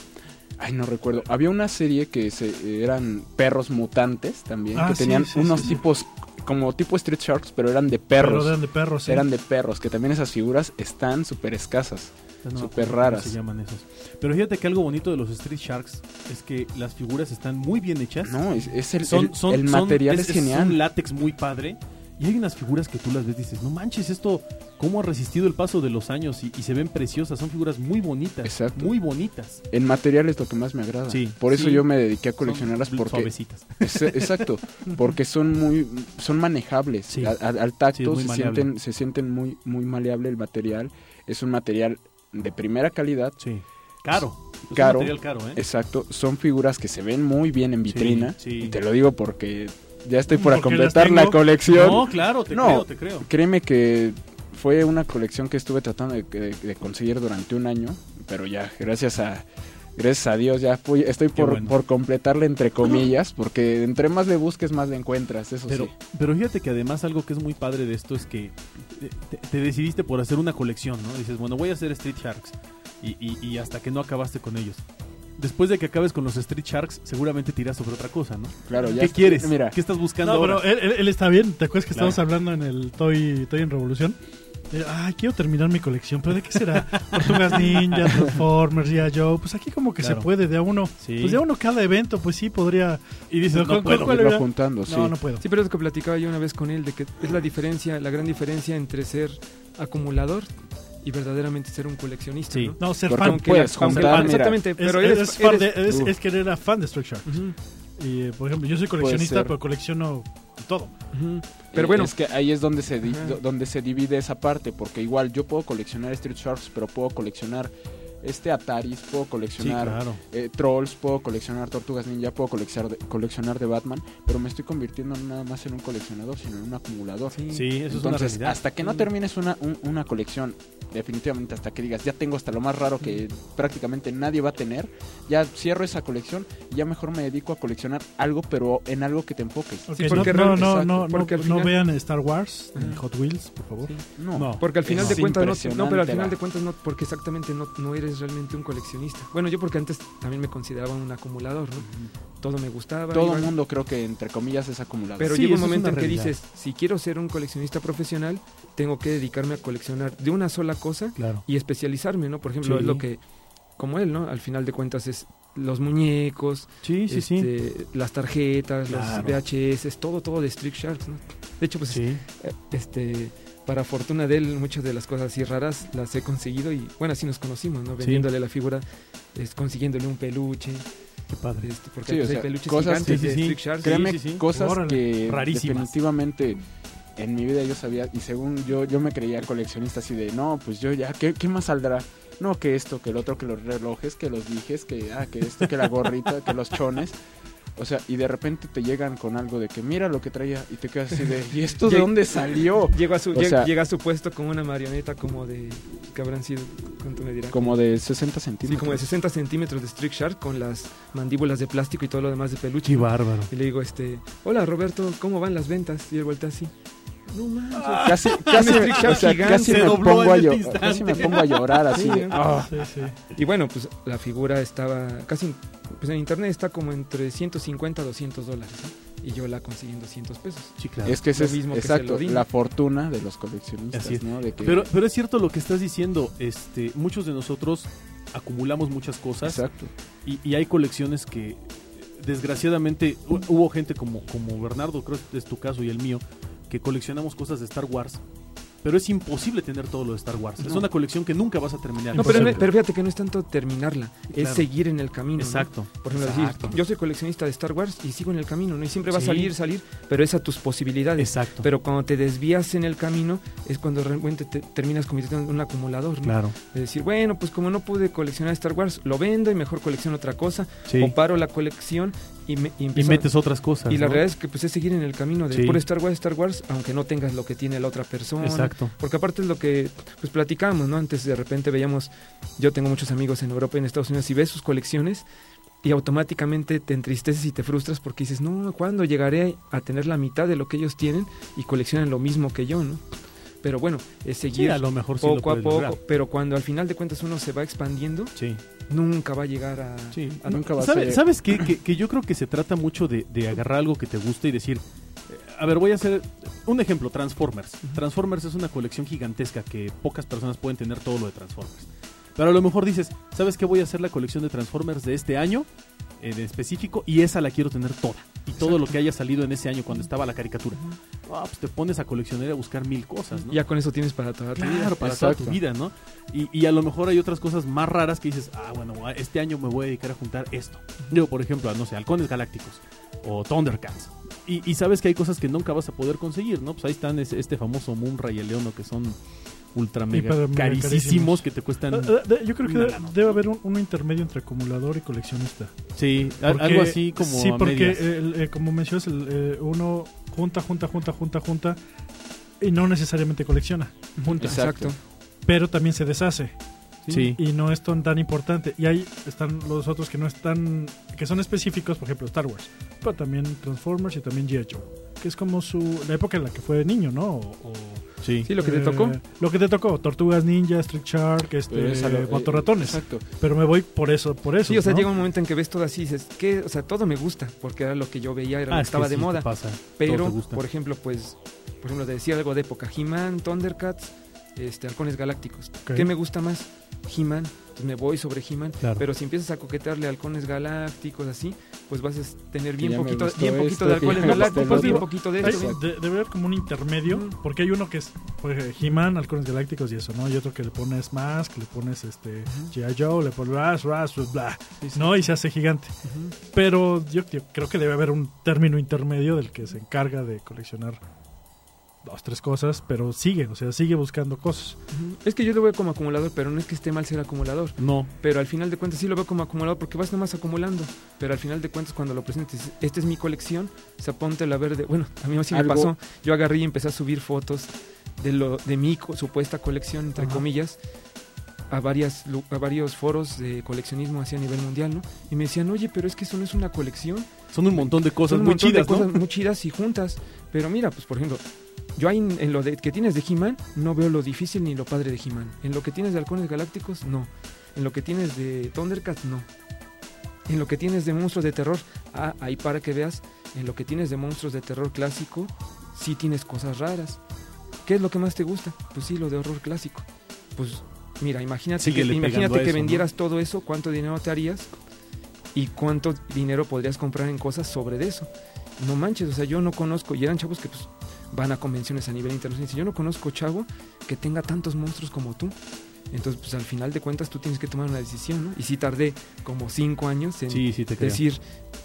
Ay, no recuerdo. Había una serie que se, eran perros mutantes también, Ah, que tenían sí, unos sí, tipos como tipo Street Sharks, pero eran de Pero perros. eran de perros, sí. Eran de perros, que también esas figuras están súper escasas. No Súper raras. se llaman esos. Pero fíjate que algo bonito de los Street Sharks es que las figuras están muy bien hechas. No, es, es el, son, el- son- el son- material es, un genial. látex muy padre. Y hay unas figuras que tú las ves y dices, no manches, esto, ¿cómo ha resistido el paso de los años? Y, y se ven preciosas, son figuras muy bonitas. Exacto. Muy bonitas. El material es lo que más me agrada. Sí, Por eso sí. yo me dediqué a coleccionarlas Son porque Suavecitas. <laughs> Es- exacto, porque son muy son manejables. Sí. A- a- al tacto se maleable. sienten se sienten muy muy maleable el material. Es un material de primera calidad. Sí. Caro. Es un Caro. material caro, ¿eh? Exacto, son figuras que se ven muy bien en vitrina. sí. Y te lo digo porque ya estoy por completar la colección. No, claro, te No. creo, te creo. Créeme que fue una colección que estuve tratando de, de- de conseguir durante un año, pero ya gracias a gracias a Dios ya fui- estoy por, bueno. por completarle entre comillas, porque entre más le busques más le encuentras, eso Pero, sí. pero fíjate que además algo que es muy padre de esto es que te, te- te decidiste por hacer una colección, ¿no? Dices, bueno, voy a hacer Street Sharks. Y, y- y hasta que no acabaste con ellos. Después de que acabes con los Street Sharks, seguramente tiras sobre otra cosa, ¿no? Claro, ya ¿Qué está- quieres? Mira, ¿Qué estás buscando No, pero ahora? él, él- él está bien. ¿Te acuerdas que Claro. estábamos hablando en el Toy, Toy en Revolución? Eh, Ay, quiero terminar mi colección, pero ¿de qué será? <laughs> Tortugas Ninja, Transformers, ya Joe. Pues aquí como que Claro. se puede, de a uno. Sí. Pues de a uno cada evento, pues sí podría. Y dices, Pero no ¿cuál- puedo. cuál irlo era? juntando, sí. No, no puedo. Sí, pero es lo que platicaba yo una vez con él, de que es la diferencia, la gran diferencia entre ser acumulador y verdaderamente ser un coleccionista. Sí. ¿no? No, ser Porque fan. Puedes juntar, mira, exactamente, pero es- eres, es fan eres- de- es- Uf. es querer era fan de Street Shark. Ujú, Y, eh, por ejemplo, yo soy coleccionista, pero colecciono todo. ujú. Eh, Pero bueno, es que ahí es donde se, di- donde se divide esa parte, porque igual yo puedo coleccionar Street Sharks, pero puedo coleccionar este Ataris, puedo Sí, coleccionar claro. eh, Trolls, puedo coleccionar Tortugas Ninja, puedo coleccionar de, coleccionar de Batman, pero me estoy convirtiendo no nada más en un coleccionador, sino en un acumulador. Sí, eso es una Entonces, realidad. hasta que no termines una, un- una colección, definitivamente hasta que digas, ya tengo hasta lo más raro que prácticamente nadie va a tener, ya cierro esa colección y ya mejor me dedico a coleccionar algo, pero en algo que te enfoques. Sí, no, porque no, real- no, exacto, no, no, porque al no final- vean Star Wars ni Ajá. Hot Wheels, por favor. Sí. No. No. Porque al final Es de cuentas no, no, pero al final de cuentas no, porque exactamente no, no eres realmente un coleccionista. Bueno, yo porque antes también me consideraba un acumulador, ¿no? Todo me gustaba. Todo el mundo creo que entre comillas es acumulador. Pero Sí, llega un momento en que dices, si quiero ser un coleccionista profesional, tengo que dedicarme a coleccionar de una sola cosa Claro. y especializarme, ¿no? Por ejemplo, Sí. es lo que, como él, ¿no? Al final de cuentas es los muñecos, Sí, sí, sí. este, las tarjetas, Claro. los VHS, todo, todo de Street Sharks, ¿no? De hecho, pues, Sí. eh, este, para fortuna de él, muchas de las cosas así raras las he conseguido y, bueno, así nos conocimos, ¿no? Vendiéndole la figura, es, consiguiéndole un peluche, Qué padre. este, porque Sí, o pues, hay peluches cosas- gigantes sí, sí, de sí. Street Sharks. Créeme, sí, sí. cosas Órale. que Rarísimas. definitivamente en mi vida yo sabía y según yo yo me creía coleccionista así de no pues yo ya qué, qué más saldrá no que esto que el otro que los relojes que los dijes que ah que esto que la gorrita que los chones o sea y de repente te llegan con algo de que mira lo que traía y te quedas así de y esto <laughs> de Lleg- dónde salió Llega a, su, O llega, sea- llega a su puesto como una marioneta como de... que habrán sido? ¿Cuánto me dirá? como de 60 Sí, centímetros como de 60 centímetros de Street Shark con las mandíbulas de plástico y todo lo demás de peluche. Qué bárbaro. Y le digo, este, hola Roberto, ¿cómo van las ventas? Y él vuelta así. No manches. casi casi, o sea, casi Se me dobló pongo a en llo- ese instante. casi me pongo a llorar así Sí, de, ¿no? ah. Sí, sí. Y bueno, pues la figura estaba casi, pues en internet está como entre 150 a 200 dólares. Y yo la conseguí en 200 pesos. Sí, claro. es que es mismo que se exacto la fortuna de los coleccionistas Así es. no de que Pero, pero es cierto lo que estás diciendo. Este, muchos de nosotros acumulamos muchas cosas exacto y, y hay colecciones que desgraciadamente hu- hubo gente como, como Bernardo, creo que es tu caso y el mío, que coleccionamos cosas de Star Wars. Pero es imposible tener todo lo de Star Wars. Es una colección que nunca vas a terminar. No, pero, pero fíjate que no es tanto terminarla, es seguir en el camino. ¿no? Exacto. Por ejemplo, Exacto. decir, yo soy coleccionista de Star Wars y sigo en el camino, ¿no? Y siempre va Sí. a salir, salir, pero es a tus posibilidades. Exacto. Pero cuando te desvías en el camino es cuando realmente te terminas convirtiendo en un acumulador, ¿no? claro. De decir, bueno, pues como no pude coleccionar Star Wars, lo vendo y mejor colecciono otra cosa, Sí. o paro la colección y, me, y Y metes otras cosas. y la ¿no? realidad es que pues es seguir en el camino de Sí. puro Star Wars, Star Wars, aunque no tengas lo que tiene la otra persona. Exacto. Porque aparte es lo que pues platicamos, ¿no? Antes de repente veíamos, yo tengo muchos amigos en Europa y en Estados Unidos y ves sus colecciones y automáticamente te entristeces y te frustras porque dices, no, ¿cuándo llegaré a tener la mitad de lo que ellos tienen y coleccionan lo mismo que yo, ¿no? Pero bueno, es Sí, seguir a lo mejor sí lo poco a poco, lograr. pero cuando al final de cuentas uno se va expandiendo, Sí. Nunca va a llegar a... Sí. a- nunca va a ¿Sabe- ser ¿Sabes qué? Que, que yo creo que se trata mucho de, de agarrar algo que te guste y decir, eh, a ver, voy a hacer un ejemplo, Transformers. Transformers es una colección gigantesca que pocas personas pueden tener todo lo de Transformers. Pero a lo mejor dices, ¿sabes qué? Voy a hacer la colección de Transformers de este año en específico y esa la quiero tener toda. Y todo lo que haya salido en ese año cuando estaba la caricatura. Ah, pues te pones a coleccionar y a buscar mil cosas, ¿no? Ya con eso tienes para toda tu vida. Claro, para toda tu vida, ¿no? Y, y a lo mejor hay otras cosas más raras que dices, ah, bueno, este año me voy a dedicar a juntar esto. Yo, por ejemplo, a, no sé, halcones galácticos o Thundercats. Y, y sabes que hay cosas que nunca vas a poder conseguir, ¿no? Pues ahí están ese- este famoso Moonra y el Leono que son ultra mega carísimos que te cuestan... Eh, de- yo creo que una de- lana. debe haber un, un intermedio entre acumulador y coleccionista. Sí, Porque- algo así como Sí, a porque el- eh, como mencionas, el, eh, uno junta, junta, junta, junta, junta y no necesariamente colecciona, junta. Exacto. Pero también se deshace Sí. y no es tan, tan importante. Y ahí están los otros que no están, que son específicos, por ejemplo Star Wars, pero también Transformers y también G.I. Joe, que es como su la época en la que fue niño, ¿no? O, o, Sí. Sí, lo que te eh, tocó. Lo que te tocó, Tortugas Ninja, Street Shark, este, es a lo- Motorratones. eh, exacto Pero me voy por eso, por eso. Sí, o sea, ¿no? llega un momento en que ves todo así y dices, que, o sea, todo me gusta, porque era lo que yo veía, era Ah, lo que es que estaba de sí moda. pasa. Todo Pero, te gusta. por ejemplo, pues, por ejemplo, te decía algo de época, He-Man, Thundercats, este, Halcones Galácticos. ¿Qué me gusta más? He-Man, entonces me voy sobre He-Man, Claro. pero si empiezas a coquetearle Halcones Galácticos, así, pues vas a tener bien poquito, bien poquito esto, de que Halcones Galácticos, bien poquito de Hay- esto. de- debe haber como un intermedio, porque hay uno que es pues, He-Man, Halcones Galácticos y eso, ¿no? Y otro que le pones Mask, le pones este G.I. Joe, le pones Ras, Ras, bla, Sí, sí. ¿no? Y se hace gigante. Pero yo, yo creo que debe haber un término intermedio del que se encarga de coleccionar dos, tres cosas, pero sigue, o sea, sigue buscando cosas. Es que yo lo veo como acumulador, pero no es que esté mal ser acumulador. No. Pero al final de cuentas sí lo veo como acumulador porque vas nomás acumulando. Pero al final de cuentas cuando lo presentes, esta es mi colección, o sea, ponte la verde. Bueno, a mí sí me pasó. Yo agarré y empecé a subir fotos de lo de mi co- supuesta colección, entre Ajá. comillas, a, varias, a varios foros de coleccionismo así a nivel mundial, ¿no? Y me decían, oye, pero es que eso no es una colección. Son un montón de cosas Son un muy montón de chidas, ¿no? cosas muy chidas y juntas. Pero mira, pues por ejemplo, yo ahí en, lo de, que tienes de He-Man no veo lo difícil ni lo padre de He-Man. En lo que tienes de Halcones Galácticos, no. En lo que tienes de Thundercats, no. En lo que tienes de monstruos de terror, ah, ahí para que veas, en lo que tienes de monstruos de terror clásico, sí tienes cosas raras. ¿Qué es lo que más te gusta? Pues sí, lo de horror clásico. Pues mira, imagínate que, Síguele imagínate que eso, ¿no? vendieras todo eso, ¿cuánto dinero te harías? ¿Y cuánto dinero podrías comprar en cosas sobre de eso? No manches, o sea, yo no conozco, y eran chavos que pues van a convenciones a nivel internacional. Dice, yo no conozco chavo que tenga tantos monstruos como tú. Entonces, pues al final de cuentas tú tienes que tomar una decisión, ¿no? Y sí tardé como cinco años en Sí, sí, te creo. decir,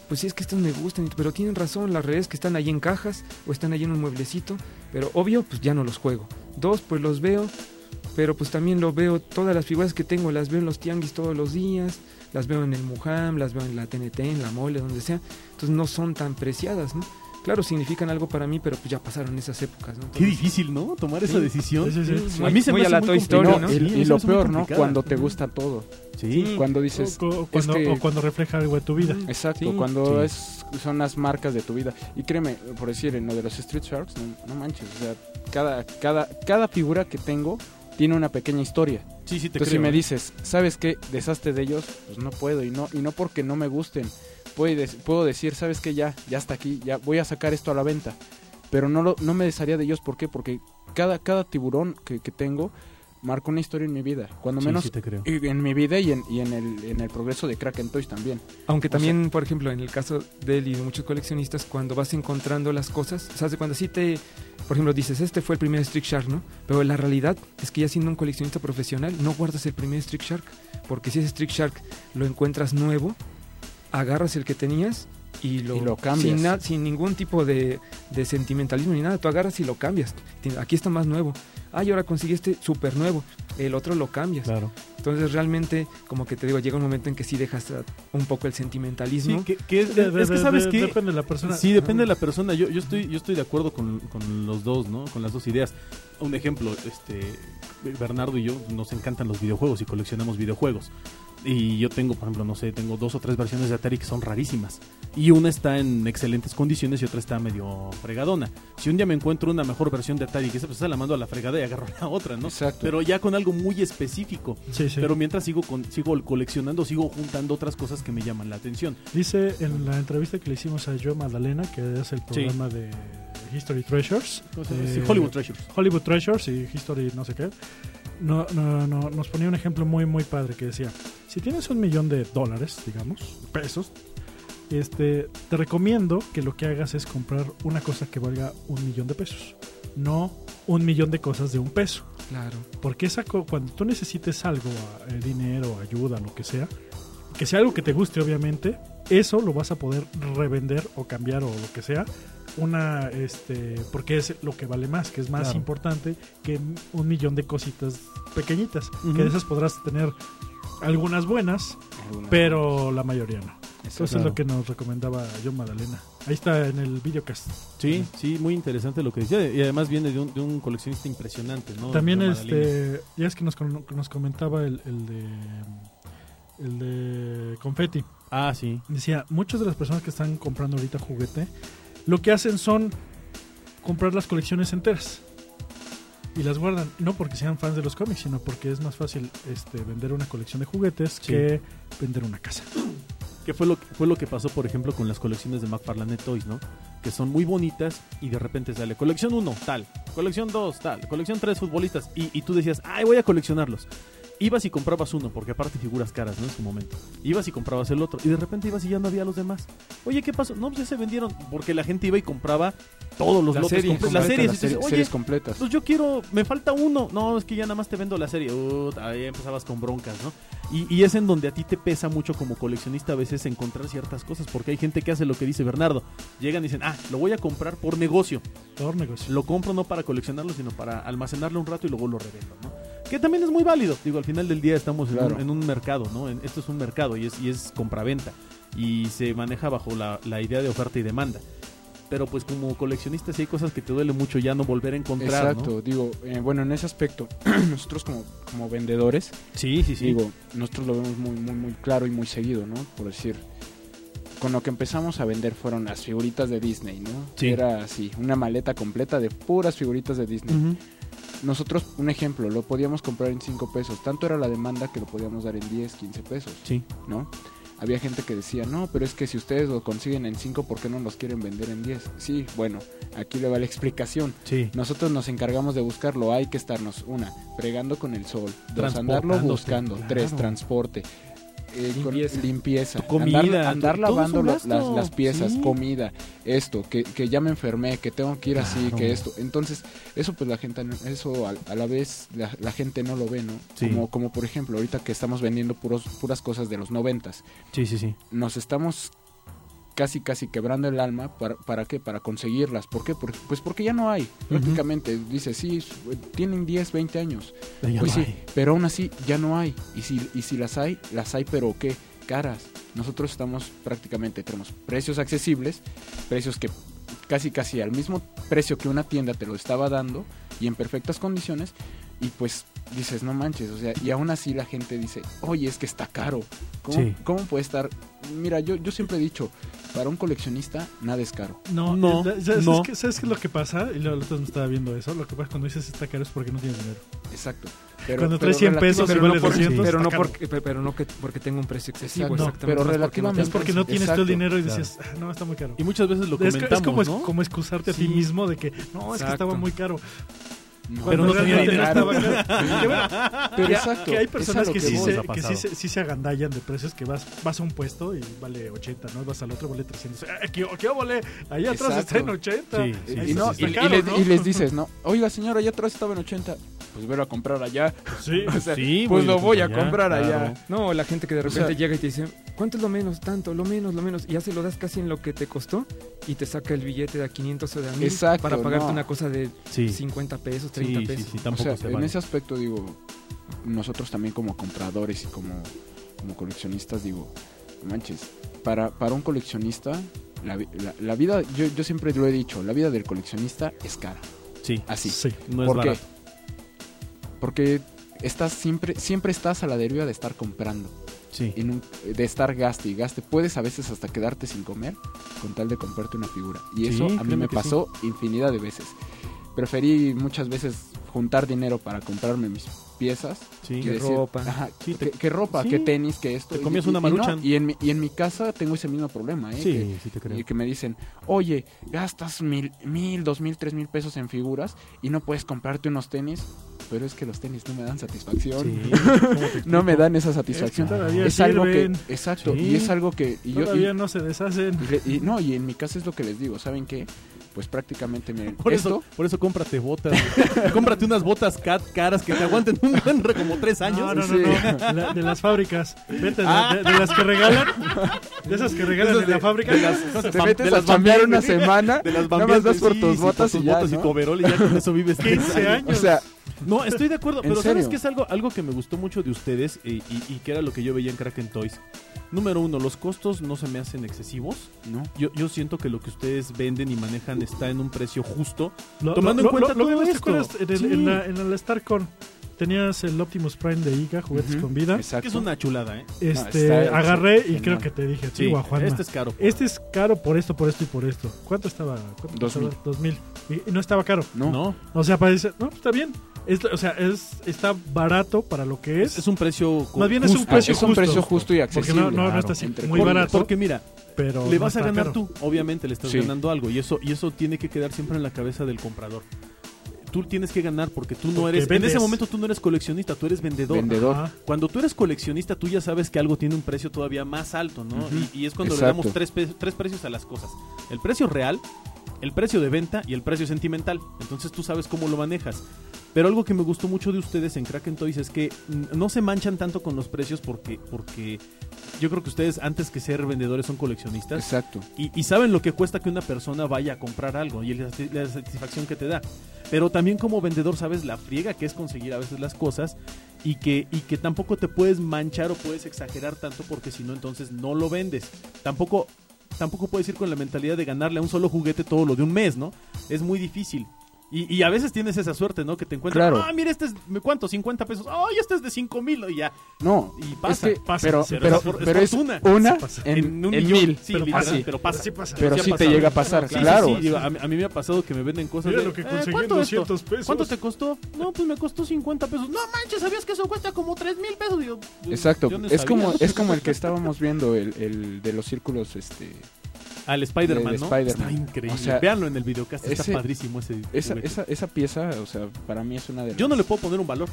pues sí es que estos me gustan, pero tienen razón, las redes que están ahí en cajas o están ahí en un mueblecito, pero obvio, pues ya no los juego. Dos, pues los veo, pero pues también lo veo, todas las figuras que tengo las veo en los tianguis todos los días, las veo en el Muham, las veo en la TNT, en la Mole, donde sea, entonces no son tan preciadas, ¿no? Claro, significan algo para mí, pero pues ya pasaron esas épocas, ¿no? Qué difícil, ¿no? Tomar esa decisión. Sí, sí, sí. Sí, a mí se muy me a hace la muy. Story, No, ¿no? y, lo muy peor, ¿no? Cuando te gusta todo. Sí. Cuando dices, O, o cuando, que- o cuando refleja algo de tu vida. Exacto, Sí. cuando Sí. es son las marcas de tu vida. Y créeme, por decir, en lo de los Street Sharks, no, no manches, o sea, cada, cada, cada figura que tengo tiene una pequeña historia. Sí, sí, te Entonces, creo. si me dices, ¿sabes qué? Deshazte de ellos, pues no puedo. Y no, y no porque no me gusten. Puedo, dec- puedo decir, ¿sabes qué? Ya, ya está aquí, ya voy a sacar esto a la venta. Pero no, lo, no me desharía de ellos, ¿por qué? Porque cada, cada tiburón que, que tengo marca una historia en mi vida. Cuando Sí, menos sí, te creo. y en mi vida y en, y en, el, en el progreso de Kraken Toys también. Aunque O sea- también, por ejemplo, en el caso de él y de muchos coleccionistas, cuando vas encontrando las cosas, o sea, de cuando sí te, por ejemplo, dices, este fue el primer Street Shark, ¿no? Pero la realidad es que ya siendo un coleccionista profesional, no guardas el primer Street Shark, porque si ese Street Shark lo encuentras nuevo, agarras el que tenías y lo, Y lo cambias. Sin, ningún tipo de, de sentimentalismo ni nada, tú agarras y lo cambias. Aquí está más nuevo. Ah, y ahora consigue este súper nuevo. El otro lo cambias. Claro. Entonces realmente, como que te digo, llega un momento en que sí dejas un poco el sentimentalismo. Sí, que, que es, De- de- es que sabes de- que Depende de la persona. Sí, depende de la persona. Yo, yo estoy, yo estoy de acuerdo con, con los dos, ¿no? Con las dos ideas. Un ejemplo, este, Bernardo y yo nos encantan los videojuegos y coleccionamos videojuegos. Y yo tengo, por ejemplo, no sé, tengo dos o tres versiones de Atari que son rarísimas. Y una está en excelentes condiciones y otra está medio fregadona. Si un día me encuentro una mejor versión de Atari que esa pues esa la mando a la fregada y agarro la otra, ¿no? Exacto. Pero ya con algo muy específico. Sí, sí. Pero mientras sigo con, sigo coleccionando, sigo juntando otras cosas que me llaman la atención. Dice en la entrevista que le hicimos a Joe Magdalena, que es el programa de History Treasures. Sí, eh, Hollywood Treasures. Hollywood Treasures y History no sé qué. No, no, no, nos ponía un ejemplo muy muy padre que decía, si tienes un millón de dólares, digamos, pesos, este, te recomiendo que lo que hagas es comprar una cosa que valga un millón de pesos, no un millón de cosas de un peso. Claro. Porque esa cuando tú necesites algo, eh, dinero, ayuda, lo que sea, que sea algo que te guste, obviamente, eso lo vas a poder revender o cambiar o lo que sea. Una, este, porque es lo que vale más, que es más Claro. importante que un millón de cositas pequeñitas. Que de esas podrás tener algunas buenas, pero la mayoría no. Eso es Claro. lo que nos recomendaba John Magdalena. Ahí está en el videocast. Sí, sí, muy interesante lo que decía. Y además viene de un, de un coleccionista impresionante, ¿no? También este, ya es que nos, nos comentaba el, el de el de confetti. Ah, sí. Decía, muchas de las personas que están comprando ahorita juguete, lo que hacen son comprar las colecciones enteras. Y las guardan, no porque sean fans de los cómics, sino porque es más fácil este, vender una colección de juguetes Sí. que vender una casa. Que fue lo, fue lo que pasó, por ejemplo, con las colecciones de McFarlane Toys, ¿no? Que son muy bonitas y de repente sale colección 1, tal. Colección 2, tal. Colección 3, futbolistas. Y, y tú decías, ay, voy a coleccionarlos. Ibas y comprabas uno, porque aparte figuras caras, ¿no? En su momento. Ibas y comprabas el otro, y de repente ibas y ya no había los demás. Oye, ¿qué pasó? No, pues ya se vendieron, porque la gente iba y compraba todos los La lotes serie completa, las series, oye, series completas. pues yo quiero, me falta uno. No, es que ya nada más te vendo la serie. Ut, ahí empezabas con broncas, ¿no? Y, y es en donde a ti te pesa mucho como coleccionista a veces encontrar ciertas cosas, porque hay gente que hace lo que dice Bernardo. Llegan y dicen, ah, lo voy a comprar por negocio. Todo negocio. Lo compro no para coleccionarlo, sino para almacenarlo un rato y luego lo revendo, ¿no? Que también es muy válido. Digo, al final del día estamos en, un, en un mercado, ¿no? En- esto es un mercado y es, y es compraventa. Y se maneja bajo la, la idea de oferta y demanda. Pero pues como coleccionista sí hay cosas que te duele mucho ya no volver a encontrar, Exacto, ¿no? digo, eh, bueno, en ese aspecto, <clears throat> nosotros como, como vendedores, Sí, sí, sí. digo, nosotros lo vemos muy, muy, muy claro y muy seguido, ¿no? Por decir, con lo que empezamos a vender fueron las figuritas de Disney, ¿no? Sí. Era así, una maleta completa de puras figuritas de Disney. Nosotros, un ejemplo, lo podíamos comprar en 5 pesos, tanto era la demanda que lo podíamos dar en 10, 15 pesos, Sí. ¿no? Había gente que decía, no, pero es que si ustedes lo consiguen en 5, ¿por qué no los quieren vender en 10? Sí, bueno, aquí le va la explicación. Sí. Nosotros nos encargamos de buscarlo. Hay que estarnos, una, fregando con el sol. Dos, andarlo buscando. claro. Tres, transporte. Eh, con- Limpieza. limpieza. Tu comida, Andar, andar lavando las, las piezas, Sí. comida, esto, que, que ya me enfermé, que tengo que ir así, que esto. Entonces, eso pues la gente, eso a, a la vez la, la gente no lo ve, ¿no? Sí. Como, como por ejemplo, ahorita que estamos vendiendo puros, puras cosas de los noventas Sí, sí, sí. nos estamos casi casi quebrando el alma para, para qué para conseguirlas. ¿por qué? Porque, pues porque ya no hay. Prácticamente dice sí s- tienen 10 20 años. Ya pues no sí hay. pero aún así ya no hay. Y si y si las hay las hay pero qué caras. Nosotros estamos prácticamente tenemos precios accesibles precios que casi casi al mismo precio que una tienda te lo estaba dando y en perfectas condiciones y pues dices no manches o sea y aún así la gente dice oye es que está caro cómo, Sí. cómo puede estar mira yo yo siempre he dicho para un coleccionista nada es caro No, No, ¿sabes, no. qué- ¿sabes qué es lo que pasa? Y la otra me estaba viendo eso. Lo que pasa cuando dices está caro es porque no tienes dinero. exacto Cuando traes 100 pesos y pero vale no, porque, 200, pero, no porque, pe- pero no que, porque tenga un precio excesivo, Exacto, exactamente. pero porque relativamente- Es porque no tienes Exacto. tú el dinero y Claro. dices, "Ah, no, está muy caro. Y muchas veces lo Es, comentamos, es como, es- ¿no? como excusarte a ti mismo de que no, es que estaba muy caro. No, Pero no tenía dinero. Que <laughs> <laughs> bueno, pero que- exacto que hay personas que, sí, se, que sí, sí agandallan de precios que vas vas a un puesto y vale 80, ¿no? Vas al otro vale 300. ¡Eh, ¿Qué, qué vale? Ahí atrás Exacto. está en 80. Sí, sí, Ahí y, no, les, ¿no? y les dices, ¿no? Oiga, señora, allá atrás estaba en 80. Pues velo a comprar allá. Sí. <laughs> O sea, Sí, pues lo voy a allá, comprar claro. allá. No, la gente que de O repente sea- llega y te dice, ¿cuánto es lo menos? Tanto, lo menos, lo menos. Y ya se lo das casi en lo que te costó y te saca el billete de a 500 o de a 1000 Exacto, para pagarte no. una cosa de Sí. 50 pesos, 30 Sí, sí, pesos. sí, O tampoco sea, se en vale. ese aspecto digo, nosotros también como compradores y como, como coleccionistas digo, manches, para, para un coleccionista, la, vi- la- la vida, yo, yo siempre lo he dicho, la vida del coleccionista es cara, Sí, así. Sí. no es ¿Por qué? Porque estás siempre, siempre estás a la deriva de estar comprando, Sí. en un- de estar gaste y gaste. Puedes a veces hasta quedarte sin comer con tal de comprarte una figura. Y Sí, eso a mí me pasó infinidad de veces. Preferí muchas veces juntar dinero para comprarme mis piezas. Sí. y Que decir, ropa. ajá, Sí, que, te- que ropa, sí. que tenis, que esto. Te comías y- una y no, Maruchan. y, en mi, y en mi casa tengo ese mismo problema, ¿eh? Sí, que- sí te creo. y que me dicen, oye, gastas mil, mil, dos mil, tres mil pesos en figuras y no puedes comprarte unos tenis. Pero es que los tenis no me dan satisfacción. Sí, <laughs> ¿cómo te No me dan esa satisfacción. Es que todavía es algo que, exacto, Sí. y es algo que y yo, y- Todavía no se deshacen. y no, y en mi casa es lo que les digo, ¿saben qué? Pues prácticamente miren, <laughs> Por esto eso, por eso cómprate botas. <laughs> cómprate unas botas cat caras que te aguanten un buen re- como tres años. No, no, Sí. no, no. La- de las fábricas. Vete, de, Ah. de- de <laughs> las que regalan. De esas que regalan Esas en la de- fábrica. de las- te metes de a las chambear una semana, De las nada más vas por tus sí, botas por y tus ya, botas y ¿no? tu overol y ya con eso vives tres 15 años. O sea, No, estoy de acuerdo, ¿En pero ¿sabes qué es algo, algo que me gustó mucho de ustedes y, y- y que era lo que yo veía en Kraken Toys? Número uno, los costos no se me hacen excesivos. no. Yo, yo siento que lo que ustedes venden y manejan está en un precio justo. Lo- Tomando lo- en cuenta lo- lo todo vimos, ¿te esto. En el, Sí. en la, en el StarCon tenías el Optimus Prime de IGA, juguetes con vida. Exacto. Que es una chulada, ¿eh? Este, está agarré y creo que te dije, Sí, Juanma. este es caro. Este es caro por esto, por esto y por esto. ¿Cuánto estaba? ¿Cuánto Dos mil. Dos mil. Y, y no estaba caro. No. No, O sea, parece, no, pues está bien. Es- o sea, es, está barato para lo que es. es un precio co- Más bien es un justo. precio es un justo. precio justo y accesible. no, no, no claro, está así entre muy comillas. barato, Porque mira, pero le no vas a está ganar caro. tú, obviamente le estás Sí. ganando algo y eso y eso tiene que quedar siempre en la cabeza del comprador. tú tienes que ganar porque tú no Porque eres. En ese momento tú no eres coleccionista, tú eres vendedor. Vendedor. Ajá. Cuando tú eres coleccionista, tú ya sabes que algo tiene un precio todavía más alto, ¿no? Y, y es cuando Exacto. le damos tres, tres precios a las cosas. El precio real, el precio de venta y el precio sentimental. Entonces tú sabes cómo lo manejas. Pero algo que me gustó mucho de ustedes en Kraken Toys es que no se manchan tanto con los precios porque, porque yo creo que ustedes antes que ser vendedores son coleccionistas. Exacto. Y, y saben lo que cuesta que una persona vaya a comprar algo y el- la satisfacción que te da. Pero también como vendedor sabes la friega que es conseguir a veces las cosas y que, y que tampoco te puedes manchar o puedes exagerar tanto porque si no entonces no lo vendes. Tampoco, tampoco puedes ir con la mentalidad de ganarle a un solo juguete todo lo de un mes, ¿no? Es muy difícil. Y, y a veces tienes esa suerte, ¿no? Que te encuentras, Claro. ah, mira, este es, ¿cuánto? 50 pesos. Ay, este es de 5 mil y ya. No, Y pasa, es que- pasa, pero, sí, pero, es es pero es fortuna. una Sí pasa. en, En un en millón. mil. Sí, Pero literal, pasa. pero pasa. Sí pasa. Pero ha sí te llega a pasar, Sí, sí, claro. sí, digo, a, mí, a mí me ha pasado que me venden cosas Mira de, lo que "Eh, conseguí en ¿cuánto esto? 200 pesos. ¿Cuánto te costó? No, pues me costó 50 pesos. No manches, ¿sabías que eso cuesta como 3 mil pesos? Digo, pues, Exacto. yo no Es sabía. como, es como el que estábamos viendo, el, el de los círculos, este... Al Spider-Man, ¿no? Spider-Man. Está increíble. O sea, Véanlo en el videocast, está ese- padrísimo ese Esa, esa, esa pieza, o sea, para mí es una de las... Yo no le puedo poner un valor.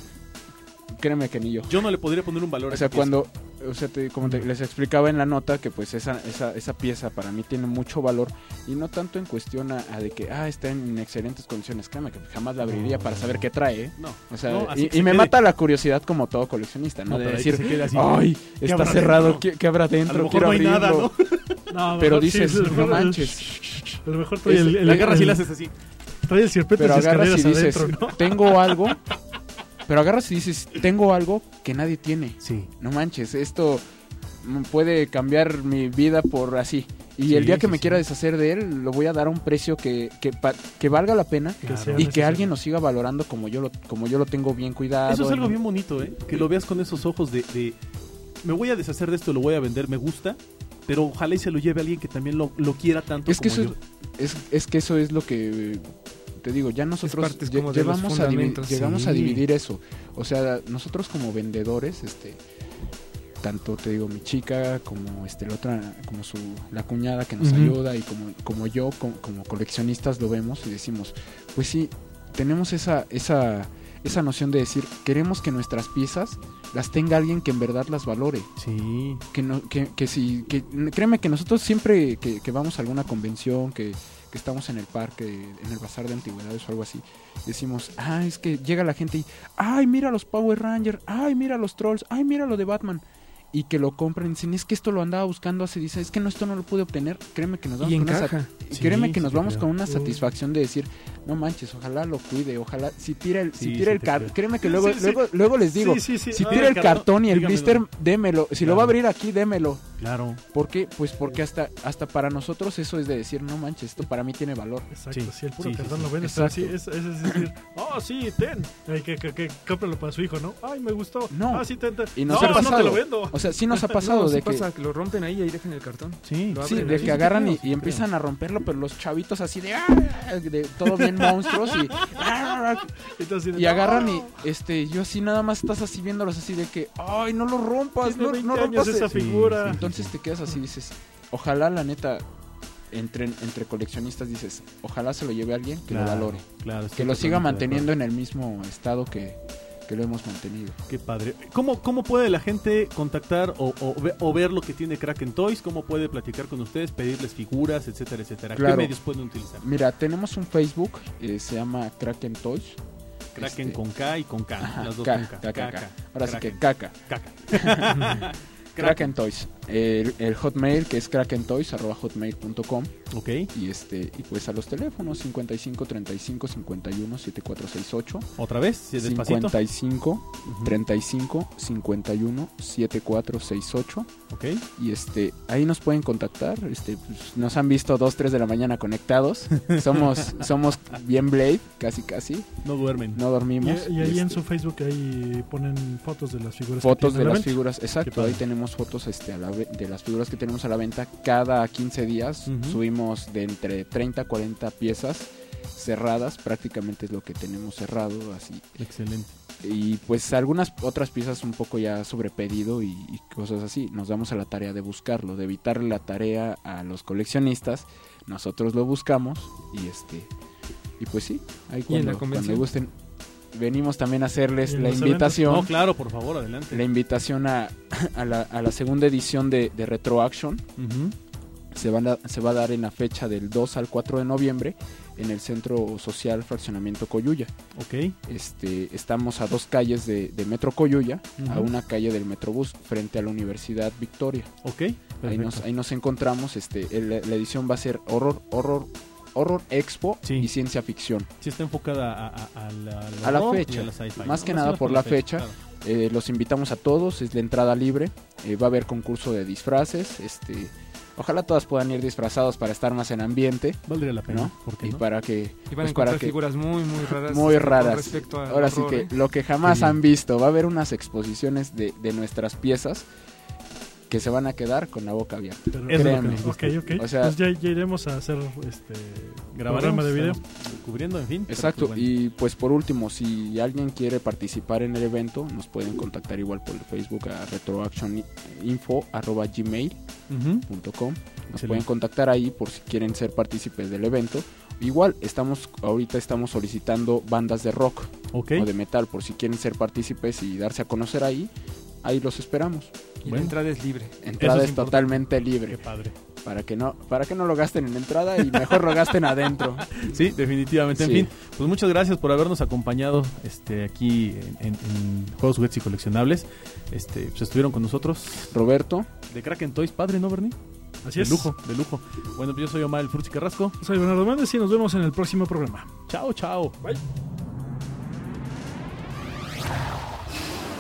Créeme que ni yo. Yo no le podría poner un valor a O sea, cuando, o sea, te- como te- les explicaba en la nota, que pues esa, esa, esa pieza para mí tiene mucho valor y no tanto en cuestión a, a de que, ah, está en excelentes condiciones. Créeme que jamás la abriría para saber qué trae, ¿eh? No, O sea, No, y, y se me quede. mata la curiosidad como todo coleccionista, ¿no? No, de decir, así. ay, está cerrado? ¿qué, qué habrá a dentro? lo mejor Quiero no hay nada, abrirlo". ¿no? No, Pero dices, sí, no manches. A lo mejor trae el, el, La y el- la haces así. trae el sirpete Pero agarras y escaleras dices, adentro, ¿no? tengo algo, pero agarras y dices, tengo algo que nadie tiene. Sí. No manches, esto puede cambiar mi vida por así. Y Sí, el día que sí, me sí. quiera deshacer de él, lo voy a dar a un precio que, que, pa- que valga la pena y que alguien lo siga valorando como yo lo, como yo lo tengo bien cuidado. Eso es algo bien bonito, ¿eh? Que lo veas con esos ojos de, de, me voy a deshacer de esto, lo voy a vender, me gusta, pero ojalá y se lo lleve alguien que también lo, lo quiera tanto Es que como eso yo. es, es que eso es lo que te digo, ya nosotros lle- a llegamos a dividir eso. O sea, nosotros como vendedores, este tanto te digo mi chica como este la otra como su la cuñada que nos ayuda y como como yo como, como coleccionistas lo vemos y decimos pues sí tenemos esa esa esa noción de decir queremos que nuestras piezas las tenga alguien que en verdad las valore. Sí. que no que, que si que créeme que nosotros siempre que, que vamos a alguna convención que, que estamos en el parque en el bazar de antigüedades o algo así decimos ah es que llega la gente y ay mira los Power Rangers ay mira los trolls ay mira lo de Batman y que lo compren y dicen es que esto lo andaba buscando hace dice es que no esto no lo pude obtener créeme que nos vamos Y con una Sí, créeme que nos vamos con una satisfacción de decir no manches ojalá lo cuide ojalá si tira el Sí, si tira sí el te car creo. créeme que luego sí, sí. luego luego les digo Sí, sí, sí. si Ah, tira el cartón, cartón y el dígamelo. blister démelo si lo va a abrir aquí démelo Claro. ¿Por qué? Pues porque hasta, hasta para nosotros eso es de decir, no manches, esto para mí tiene valor. Exacto, Sí, sí, el puro cartón sí. lo vende, sí, es, es decir, oh, sí, ten, Ay, que, que, que cómpralo para su hijo, ¿no? Ay, me gustó. No. Ah, sí, ten, ten. Y nos no, ha pasado. no te lo vendo. O sea, sí nos ha <laughs> pasado No, sí de que... pasa, que lo rompen ahí y ahí dejan el cartón. Sí. Sí, de ahí. que agarran y, empiezan a romperlo, pero los chavitos así de... ¡ah! de todo bien <laughs> monstruos y... Entonces, <laughs> Y no, agarran y este yo así nada más estás así viéndolos así de que ay no lo rompas tiene no, 20 no años rompas esa el-". Sí, figura. sí. entonces te quedas así dices ojalá la neta entre entre coleccionistas dices ojalá se lo lleve alguien que Claro, lo valore Claro. que lo siga manteniendo en el mismo estado que, que lo hemos mantenido. Qué padre. ¿Cómo, ¿Cómo puede la gente contactar o, o ve- o ver lo que tiene Kraken Toys? ¿Cómo puede platicar con ustedes, pedirles figuras, etcétera, etcétera? ¿Qué medios pueden utilizar? Mira, tenemos un Facebook, eh, se llama Kraken Toys. Kraken Este, con K y con K. Ajá, las dos K, con K. K, K, K, K. Ahora sí que Kraken. caca. Caca. <laughs> <laughs> Kraken Toys. El, el hotmail que es krakentoys arroba hotmail.com Ok. y este y pues a los teléfonos 55 35 51 7468 Otra vez, si es despacito. 55 Ujú. 35 51 7468 Ok. y este ahí nos pueden contactar este pues, nos han visto 2 3 de la mañana conectados <laughs> somos somos bien Blade casi casi No duermen. no dormimos y ahí en este, su Facebook ahí ponen fotos de las figuras. fotos de las figuras exacto ahí tenemos fotos este a la de las figuras que tenemos a la venta cada 15 días subimos de entre 30 a 40 piezas cerradas prácticamente es lo que tenemos cerrado así. Excelente. y pues algunas otras piezas un poco ya sobre pedido y, y cosas así. Nos damos a la tarea de buscarlo de evitarle la tarea a los coleccionistas. Nosotros lo buscamos y este y pues sí, ahí ¿Y en la cuando, cuando gusten. Venimos también a hacerles ¿Y en la invitación. No, claro, por favor, adelante. La invitación a, a, la, a la segunda edición de, de Retro Action Ujú. se, van a- se va a dar en la fecha del 2 al 4 de noviembre en el Centro Social Fraccionamiento Coyuya. Ok. Este, estamos a dos calles de, de Metro Coyuya, a una calle del Metrobús, frente a la Universidad Victoria. Ok. Ahí nos, ahí nos encontramos, este, el- la edición va a ser horror, horror, horror expo Sí. y ciencia ficción. Sí está enfocada a, a- a la, A la fecha. y a la sci-fi, Más ¿no? que Más nada por la fecha. claro. Eh, los invitamos a todos, es la entrada libre, eh, va a haber concurso de disfraces, este, ojalá todas puedan ir disfrazados para estar más en ambiente, Valdría la pena, ¿no? ¿por qué Y no? para que, Y van a pues, para encontrar que figuras muy, muy raras. muy con raras. respecto al Ahora sí horror, que ¿eh? lo que jamás Sí. han visto, va a haber unas exposiciones de, de nuestras piezas que se van a quedar con la boca abierta. Pero- es que. Ok, ok. O sea- pues ya, ya iremos a hacer este programa de video. estamos Cubriendo, en fin. Exacto, pues bueno. y pues por último, si alguien quiere participar en el evento, nos pueden contactar igual por el Facebook a retroactioninfo.gmail.com. Nos pueden contactar ahí por si quieren ser partícipes del evento. Igual, estamos ahorita estamos solicitando bandas de rock o de metal por si quieren ser partícipes y darse a conocer ahí. Ahí los esperamos. Y Bueno. la entrada es libre. Entrada Eso es, totalmente Qué libre padre. para que no para que no lo gasten en entrada y mejor lo gasten adentro. <laughs> Sí, definitivamente. En Sí. fin, pues muchas gracias por habernos acompañado este aquí en, en- en Juegos, Juguetes y Coleccionables. Este, pues estuvieron con nosotros Roberto, de Kraken Toys, padre, ¿no, Bernie? Así de es. lujo, de lujo. Bueno, pues yo soy Omar el Fursi Carrasco. Soy Bernardo Méndez y nos vemos en el próximo programa. Chao, chao.